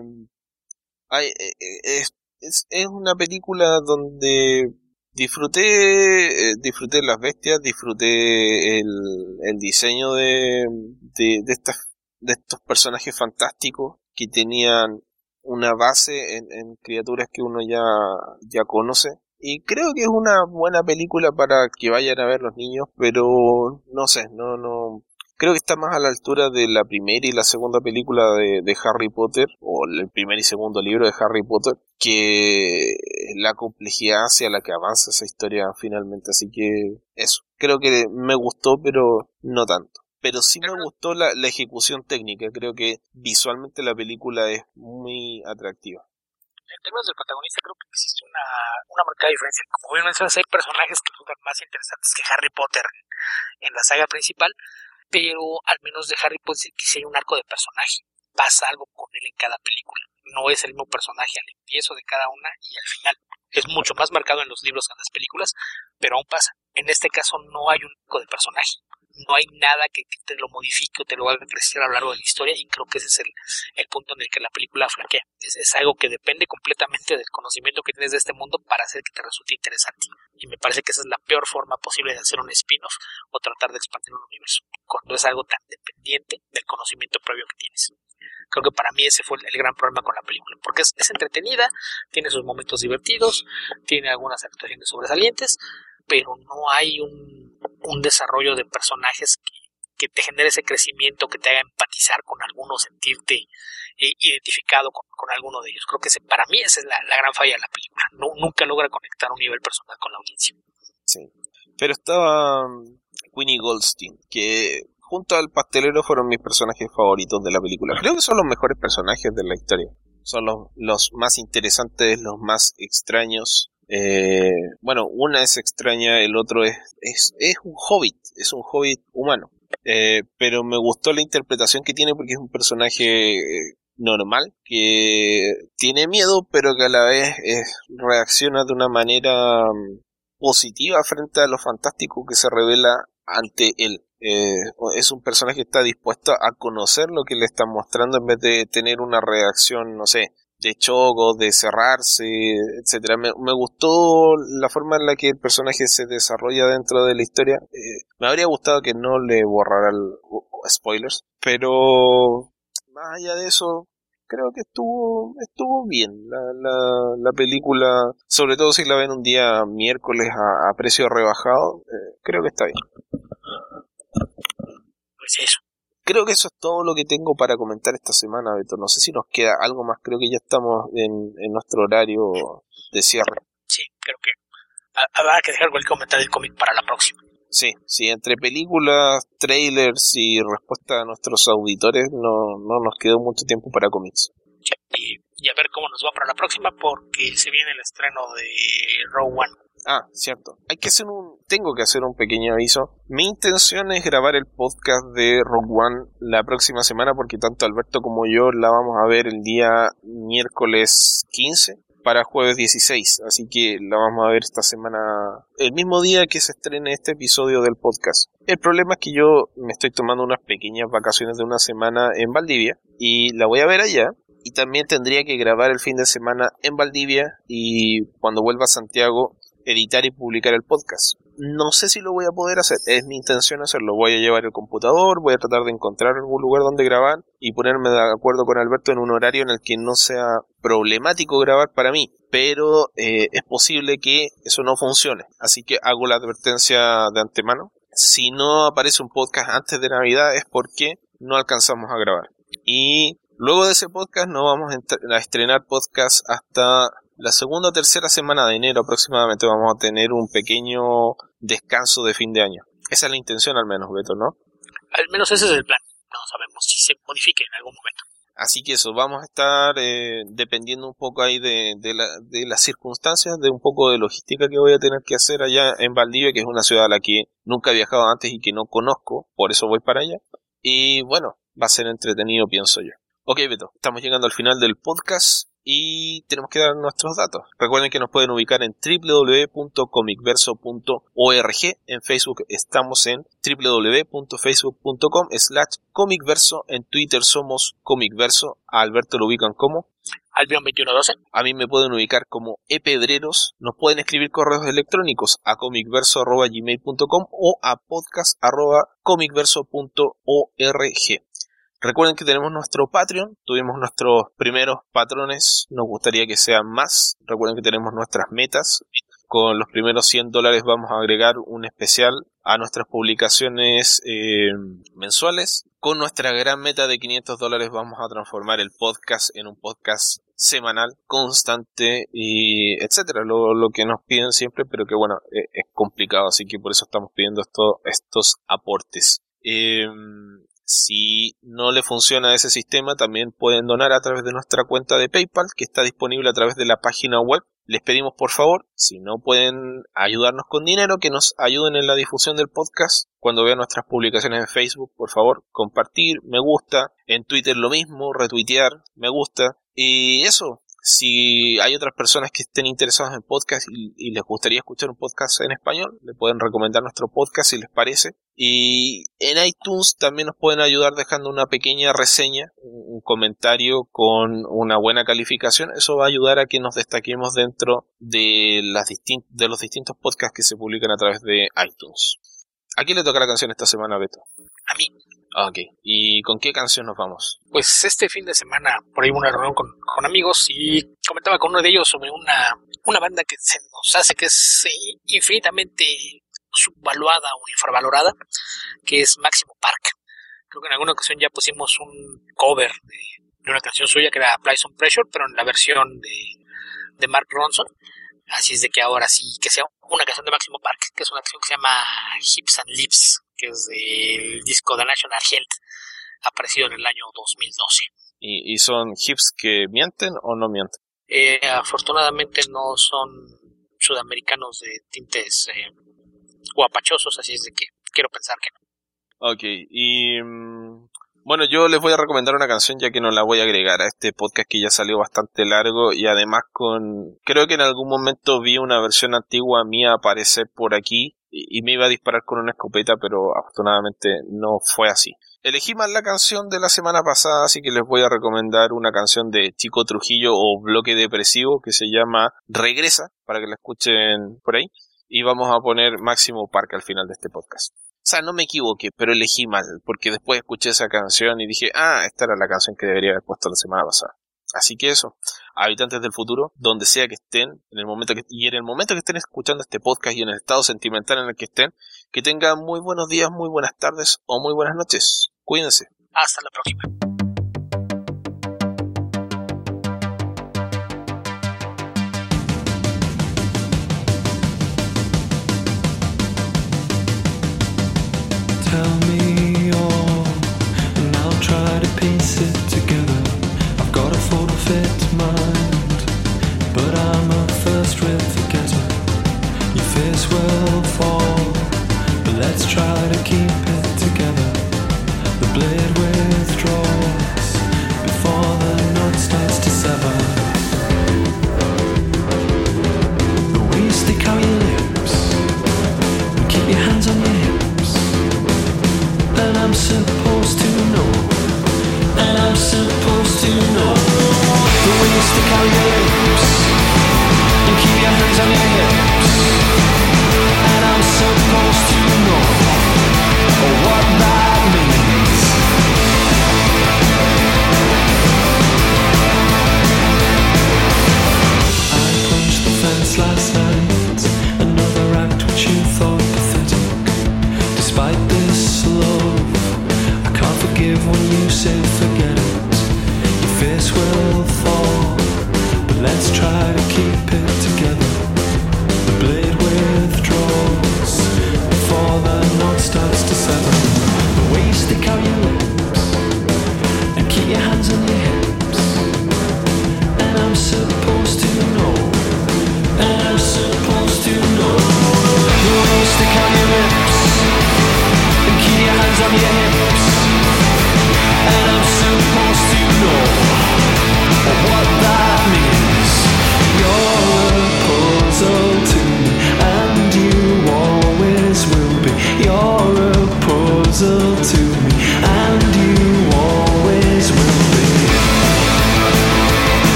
hay, eh, es, es, es una película donde disfruté, eh, disfruté las bestias, disfruté el, el diseño de, de, estas, de estos personajes fantásticos que tenían una base en, en, criaturas que uno ya, ya conoce. Y creo que es una buena película para que vayan a ver los niños, pero no sé, no, no, creo que está más a la altura de la primera y la segunda película de, Harry Potter, o el primer y segundo libro de Harry Potter, que la complejidad hacia la que avanza esa historia finalmente. Así que eso, creo que me gustó, pero no tanto. Pero sí me gustó la, la ejecución técnica, creo que visualmente la película es muy atractiva en términos del protagonista creo que existe una, una marcada diferencia. Como bien mencionas, hay personajes que resultan más interesantes que Harry Potter en, la saga principal, pero al menos de Harry Potter que sí hay un arco de personaje. Pasa algo con él en cada película. No es el mismo personaje al empiezo de cada una y al final. Es mucho más marcado en los libros que en las películas, pero aún pasa. En este caso no hay un arco de personaje no hay nada que, te lo modifique o te lo haga crecer a lo largo de la historia y creo que ese es el, punto en el que la película flaquea. Es, algo que depende completamente del conocimiento que tienes de este mundo para hacer que te resulte interesante. Y me parece que esa es la peor forma posible de hacer un spin-off o tratar de expandir un universo, cuando es algo tan dependiente del conocimiento previo que tienes. Creo que para mí ese fue el, gran problema con la película, porque es, es entretenida, tiene sus momentos divertidos, tiene algunas actuaciones sobresalientes, pero no hay un un desarrollo de personajes que, te genere ese crecimiento, que te haga empatizar con alguno, sentirte eh, identificado con, alguno de ellos. Creo que ese, para mí esa es la, gran falla de la película. Nunca logra conectar un nivel personal con la audiencia. Sí. Pero estaba um, Winnie Goldstein, que junto al pastelero fueron mis personajes favoritos de la película. Creo que son los mejores personajes de la historia. Son los más interesantes, los más extraños, eh, bueno, una es extraña, el otro es, es, es un hobbit, es un hobbit humano. Eh, pero me gustó la interpretación que tiene porque es un personaje eh, normal, que tiene miedo, pero que a la vez reacciona de una manera mm, positiva frente a lo fantástico que se revela ante él. es un personaje que está dispuesto a conocer lo que le están mostrando en vez de tener una reacción, no sé, de choco, de cerrarse, etcétera. Me, gustó la forma en la que el personaje se desarrolla dentro de la historia. Eh, me habría gustado que no le borrara el, spoilers, pero más allá de eso, creo que estuvo estuvo bien la, la, la película, sobre todo si la ven un día miércoles a, precio rebajado, eh, creo que está bien. Pues eso. Creo que eso es todo lo que tengo para comentar esta semana, Beto. No sé si nos queda algo más. Creo que ya estamos en, nuestro horario de cierre. Sí, creo que habrá que dejar cualquier comentario del cómic para la próxima. Sí, sí, entre películas, trailers y respuesta a nuestros auditores no, no nos quedó mucho tiempo para cómics. y, y, a ver cómo nos va para la próxima porque se viene el estreno de Row One. Ah, cierto. Hay que hacer un, tengo que hacer un pequeño aviso. Mi intención es grabar el podcast de Rock One la próxima semana porque tanto Alberto como yo la vamos a ver el día miércoles 15 para jueves 16, así que la vamos a ver esta semana, el mismo día que se estrene este episodio del podcast. El problema es que yo me estoy tomando unas pequeñas vacaciones de una semana en Valdivia y la voy a ver allá. Y también tendría que grabar el fin de semana en Valdivia y cuando vuelva a Santiago editar y publicar el podcast. No sé si lo voy a poder hacer, es mi intención hacerlo. Voy a llevar el computador, voy a tratar de encontrar algún lugar donde grabar y ponerme de acuerdo con Alberto en un horario en el que no sea problemático grabar para mí. Pero eh, es posible que eso no funcione. Así que hago la advertencia de antemano. Si no aparece un podcast antes de Navidad es porque no alcanzamos a grabar. Y luego de ese podcast no vamos a estrenar podcast hasta la segunda o tercera semana de enero aproximadamente vamos a tener un pequeño descanso de fin de año. Esa es la intención al menos, Beto, ¿no? Al menos ese es el plan. No sabemos si se modifique en algún momento. Así que eso, vamos a estar eh, dependiendo un poco ahí de, de, las circunstancias, de un poco de logística que voy a tener que hacer allá en Valdivia, que es una ciudad a la que nunca he viajado antes y que no conozco, por eso voy para allá. Y bueno, va a ser entretenido, pienso yo. Ok, Beto, estamos llegando al final del podcast y tenemos que dar nuestros datos. Recuerden que nos pueden ubicar en www.comicverso.org. En Facebook estamos en www.facebook.com slash comicverso. En Twitter somos comicverso. A Alberto lo ubican como Albion2112. A mí me pueden ubicar como epedreros. Nos pueden escribir correos electrónicos a comicverso.gmail.com o a podcast.comicverso.org. Recuerden que tenemos nuestro Patreon, tuvimos nuestros primeros patrones, nos gustaría que sean más. Recuerden que tenemos nuestras metas. con los primeros 100 dólares vamos a agregar un especial a nuestras publicaciones eh, mensuales. Con nuestra gran meta de 500 dólares vamos a transformar el podcast en un podcast semanal, constante y etcétera, lo, que nos piden siempre, pero que bueno, eh, es complicado, así que por eso estamos pidiendo esto, estos aportes. Eh, si no le funciona ese sistema, también pueden donar a través de nuestra cuenta de PayPal, que está disponible a través de la página web. Les pedimos por favor, si no pueden ayudarnos con dinero, que nos ayuden en la difusión del podcast. Cuando vean nuestras publicaciones en Facebook, por favor, compartir, me gusta. En Twitter lo mismo, retuitear, me gusta. Y eso, si hay otras personas que estén interesadas en podcast y, les gustaría escuchar un podcast en español, le pueden recomendar nuestro podcast si les parece. Y en iTunes también nos pueden ayudar dejando una pequeña reseña, un comentario con una buena calificación. Eso va a ayudar a que nos destaquemos dentro de, las de los distintos podcasts que se publican a través de iTunes. ¿A quién le toca la canción esta semana, Beto? A mí. Ah, ok. ¿Y con qué canción nos vamos? Pues este fin de semana, por ahí una reunión con, amigos y comentaba con uno de ellos sobre una, una banda que se nos hace que es eh, infinitamente subvaluada o infravalorada, que es Máximo Park. Creo que en alguna ocasión ya pusimos un cover de, una canción suya que era Apply Some Pressure, pero en la versión de, de Mark Ronson. Así es de que ahora sí, que sea una canción de Máximo Park, que es una canción que se llama Hips and Lips, que es del disco de National Health, aparecido en el año 2012. ¿Y, y son hips que mienten o no mienten? Eh, afortunadamente no son sudamericanos de tintes eh, guapachosos, así es de que quiero pensar que no. Ok, y mm, bueno, yo les voy a recomendar una canción ya que no la voy a agregar a este podcast que ya salió bastante largo y además con... Creo que en algún momento vi una versión antigua mía aparecer por aquí y, me iba a disparar con una escopeta, pero afortunadamente no fue así. Elegí mal la canción de la semana pasada, así que les voy a recomendar una canción de Chico Trujillo o Bloque Depresivo que se llama Regresa, para que la escuchen por ahí. Y vamos a poner Máximo Parque al final de este podcast. O sea, no me equivoqué, pero elegí mal, porque después escuché esa canción y dije, ah, esta era la canción que debería haber puesto la semana pasada. Así que eso, habitantes del futuro, donde sea que estén, en el momento y en el momento que estén escuchando este podcast y en el estado sentimental en el que estén, que tengan muy buenos días, muy buenas tardes o muy buenas noches. Cuídense. Hasta la próxima. stick out your lips and keep your hands on your hips. And I'm supposed to know what